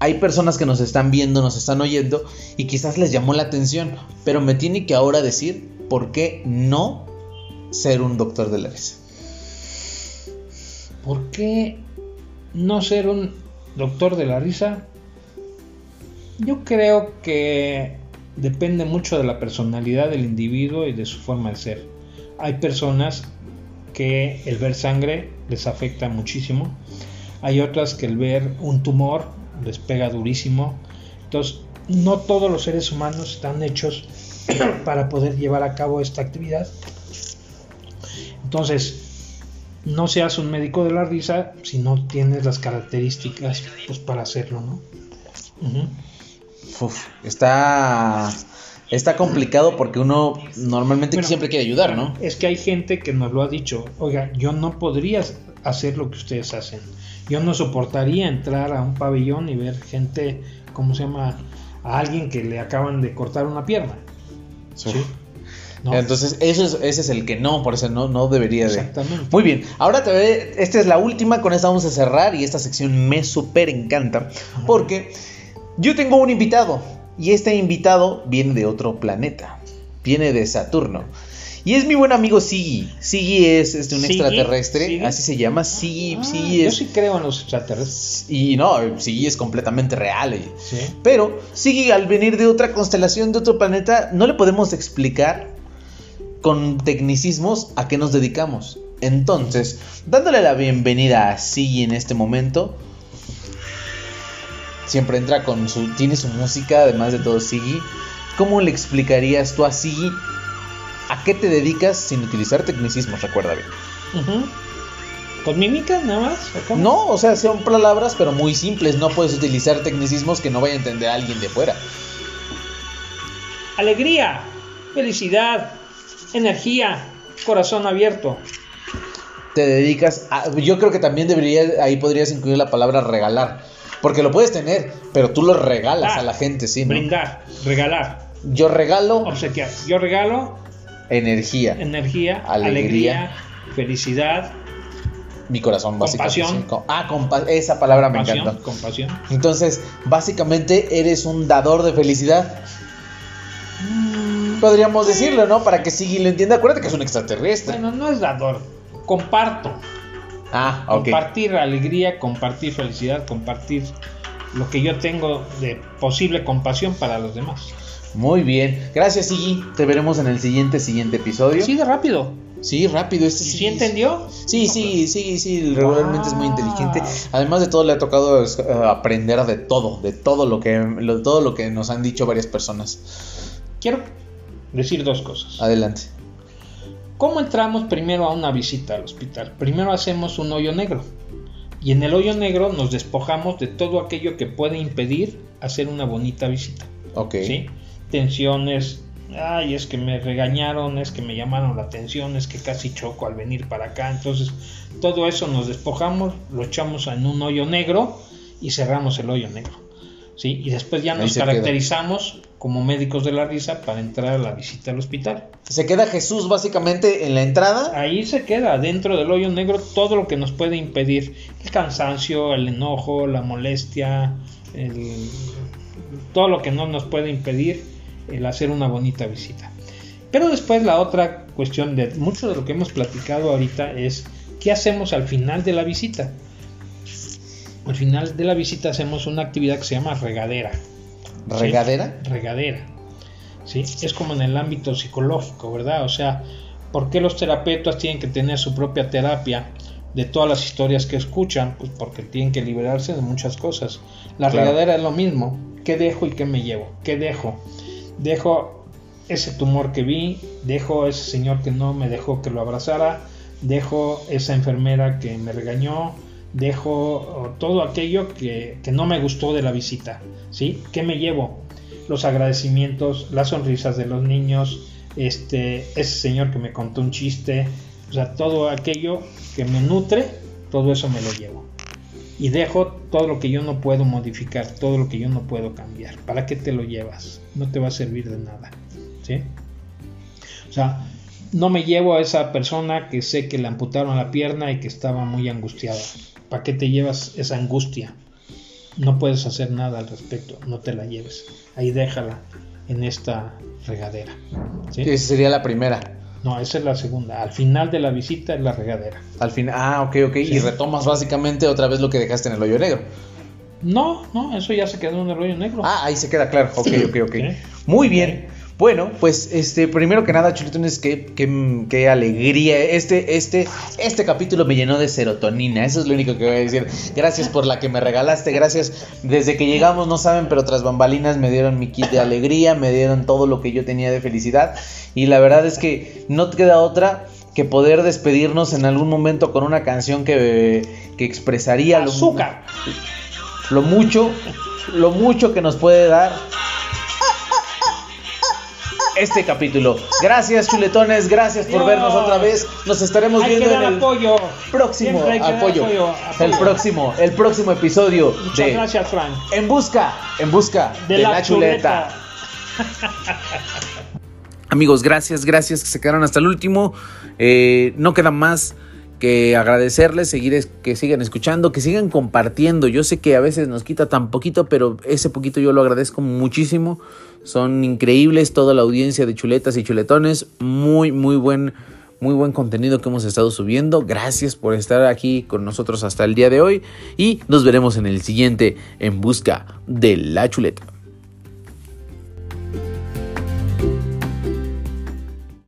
Speaker 2: hay personas que nos están viendo, nos están oyendo y quizás les llamó la atención, pero me tiene que ahora decir por qué no ser un doctor de la risa.
Speaker 1: ¿Por qué no ser un doctor de la risa? Yo creo que depende mucho de la personalidad del individuo y de su forma de ser. Hay personas que el ver sangre les afecta muchísimo. Hay otras que el ver un tumor les pega durísimo. Entonces, no todos los seres humanos están hechos *clears throat* para poder llevar a cabo esta actividad. Entonces, no seas un médico de la risa si no tienes las características pues, para hacerlo, ¿no?
Speaker 2: Uf, está, está complicado porque uno normalmente
Speaker 1: Bueno,
Speaker 2: siempre quiere ayudar, ¿no?
Speaker 1: Es que hay gente que nos lo ha dicho, oiga, yo no podría hacer lo que ustedes hacen. Yo no soportaría entrar a un pabellón y ver gente, ¿cómo se llama? A alguien que le acaban de cortar una pierna.
Speaker 2: Sí.
Speaker 1: ¿sí? ¿No?
Speaker 2: Entonces, eso es, ese es el que no, por eso no, no debería de.
Speaker 1: Exactamente.
Speaker 2: Muy bien, ahora te ve, esta es la última, con esta vamos a cerrar y esta sección me súper encanta porque yo tengo un invitado y este invitado viene de otro planeta, viene de Saturno. Y es mi buen amigo Siggy. Siggy es este, un
Speaker 1: ¿Siggy?
Speaker 2: extraterrestre,
Speaker 1: ¿Siggy?
Speaker 2: así se llama. Siggy,
Speaker 1: Ah,
Speaker 2: Siggy
Speaker 1: yo
Speaker 2: es.
Speaker 1: sí creo en los extraterrestres.
Speaker 2: Y no, Siggy es completamente real. y-
Speaker 1: Sí.
Speaker 2: pero Siggy al venir de otra constelación, de otro planeta, no le podemos explicar con tecnicismos a qué nos dedicamos. Entonces, dándole la bienvenida a Siggy en este momento, siempre entra con su, tiene su música, además de todo Siggy. ¿Cómo le explicarías tú a Siggy a qué te dedicas sin utilizar tecnicismos? Recuerda bien.
Speaker 1: ¿Con mímica nada más?
Speaker 2: No, o sea, son palabras, pero muy simples. No puedes utilizar tecnicismos que no vaya a entender a alguien de fuera.
Speaker 1: Alegría, felicidad, energía, corazón abierto.
Speaker 2: te dedicas a, yo creo que también debería ahí podrías incluir la palabra regalar porque lo puedes tener pero tú lo regalas
Speaker 1: Ah,
Speaker 2: a la gente sí ¿no?
Speaker 1: Brindar, regalar,
Speaker 2: yo regalo
Speaker 1: obsequiar. Yo regalo
Speaker 2: energía
Speaker 1: energía,
Speaker 2: Alegría.
Speaker 1: alegría, felicidad,
Speaker 2: mi corazón básicamente
Speaker 1: Compasión.
Speaker 2: ah compa- esa palabra me encanta
Speaker 1: compasión.
Speaker 2: entonces básicamente eres un dador de felicidad podríamos decirlo no para que Siggy lo entienda acuérdate que es un extraterrestre
Speaker 1: Bueno, no es dador, comparto.
Speaker 2: ah ok
Speaker 1: Compartir alegría, compartir felicidad, compartir lo que yo tengo de posible compasión para los demás.
Speaker 2: Muy bien gracias Siggy te veremos en el siguiente siguiente episodio
Speaker 1: de rápido.
Speaker 2: Sí, rápido. Este
Speaker 1: ¿Y
Speaker 2: sí,
Speaker 1: sí entendió?
Speaker 2: Sí, sí, sí, sí, regularmente es muy inteligente. Además de todo, le ha tocado eh, aprender de todo, de todo lo que, lo- todo lo que nos han dicho varias personas.
Speaker 1: Quiero decir dos cosas.
Speaker 2: Adelante.
Speaker 1: ¿Cómo entramos primero a una visita al hospital? Primero hacemos un hoyo negro. Y en el hoyo negro nos despojamos de todo aquello que puede impedir hacer una bonita visita.
Speaker 2: Ok.
Speaker 1: ¿sí? Tensiones, ay, es que me regañaron, es que me llamaron la atención, es que casi choco al venir para acá. Entonces, todo eso nos despojamos, lo echamos en un hoyo negro y cerramos el hoyo negro. ¿sí? Y después ya nos
Speaker 2: queda.
Speaker 1: caracterizamos como médicos de la risa para entrar a la visita al hospital.
Speaker 2: Se queda Jesús básicamente en la entrada.
Speaker 1: Ahí se queda dentro del hoyo negro todo lo que nos puede impedir el cansancio, el enojo, la molestia, el- todo lo que no nos puede impedir el hacer una bonita visita. Pero después la otra cuestión de mucho de lo que hemos platicado ahorita es qué hacemos al final de la visita. Al final de la visita hacemos una actividad que se llama regadera. ¿sí?
Speaker 2: ¿Regadera?
Speaker 1: regadera. ¿sí? Es como en el ámbito psicológico, ¿verdad? O sea, ¿por qué los terapeutas tienen que tener su propia terapia de todas las historias que escuchan? Pues porque tienen que liberarse de muchas cosas. La
Speaker 2: Claro.
Speaker 1: regadera es lo mismo. ¿Qué dejo y qué me llevo? ¿Qué dejo? Dejo ese tumor que vi, dejo ese señor que no me dejó que lo abrazara, dejo esa enfermera que me regañó, dejo oh, todo aquello que, que no me gustó de la visita, ¿sí? ¿Qué me llevo? Los agradecimientos, las sonrisas de los niños, este, ese señor que me contó un chiste, o sea, todo aquello que me nutre, todo eso me lo llevo. Y dejo todo lo que yo no puedo modificar, todo lo que yo no puedo cambiar. ¿Para qué te lo llevas? No te va a servir de nada. ¿sí? O sea, no me llevo a esa persona que sé que le amputaron la pierna y que estaba muy angustiada. ¿Para qué te llevas esa angustia? No puedes hacer nada al respecto, no te la lleves. Ahí déjala en esta regadera. ¿sí?
Speaker 2: Esa sería la primera.
Speaker 1: No, esa es la segunda. Al final de la visita es la regadera.
Speaker 2: Al fin, ah, ok, ok.
Speaker 1: Sí.
Speaker 2: Y retomas básicamente otra vez lo que dejaste en el hoyo negro.
Speaker 1: No, no, eso ya se quedó en el hoyo negro.
Speaker 2: Ah, ahí se queda claro. Ok, ok, ok. Muy bien. Bueno, pues este, primero que nada, chuletones, qué, qué, qué alegría. Este, este, este capítulo me llenó de serotonina. Eso es lo único que voy a decir. Gracias por la que me regalaste. Gracias. Desde que llegamos, no saben, pero tras bambalinas me dieron mi kit de alegría, me dieron todo lo que yo tenía de felicidad. Y la verdad es que no te queda otra que poder despedirnos en algún momento con una canción que, que expresaría lo, lo mucho, lo mucho que nos puede dar este capítulo. Gracias, chuletones, gracias por vernos otra vez. Nos estaremos
Speaker 1: Hay
Speaker 2: viendo en el
Speaker 1: apoyo.
Speaker 2: próximo apoyo.
Speaker 1: apoyo,
Speaker 2: El próximo, el próximo episodio
Speaker 1: Muchas
Speaker 2: de
Speaker 1: gracias, Frank.
Speaker 2: En busca, en busca de,
Speaker 1: De,
Speaker 2: la,
Speaker 1: la,
Speaker 2: chuleta.
Speaker 1: chuleta. *laughs*
Speaker 3: Amigos, gracias, gracias que se quedaron hasta el último. Eh, no queda más que agradecerles, seguir que sigan escuchando, que sigan compartiendo. Yo sé que a veces nos quita tan poquito, pero ese poquito yo lo agradezco muchísimo. Son increíbles toda la audiencia de chuletas y chuletones. Muy, muy buen, muy buen contenido que hemos estado subiendo. Gracias por estar aquí con nosotros hasta el día de hoy y nos veremos en el siguiente en busca de la chuleta.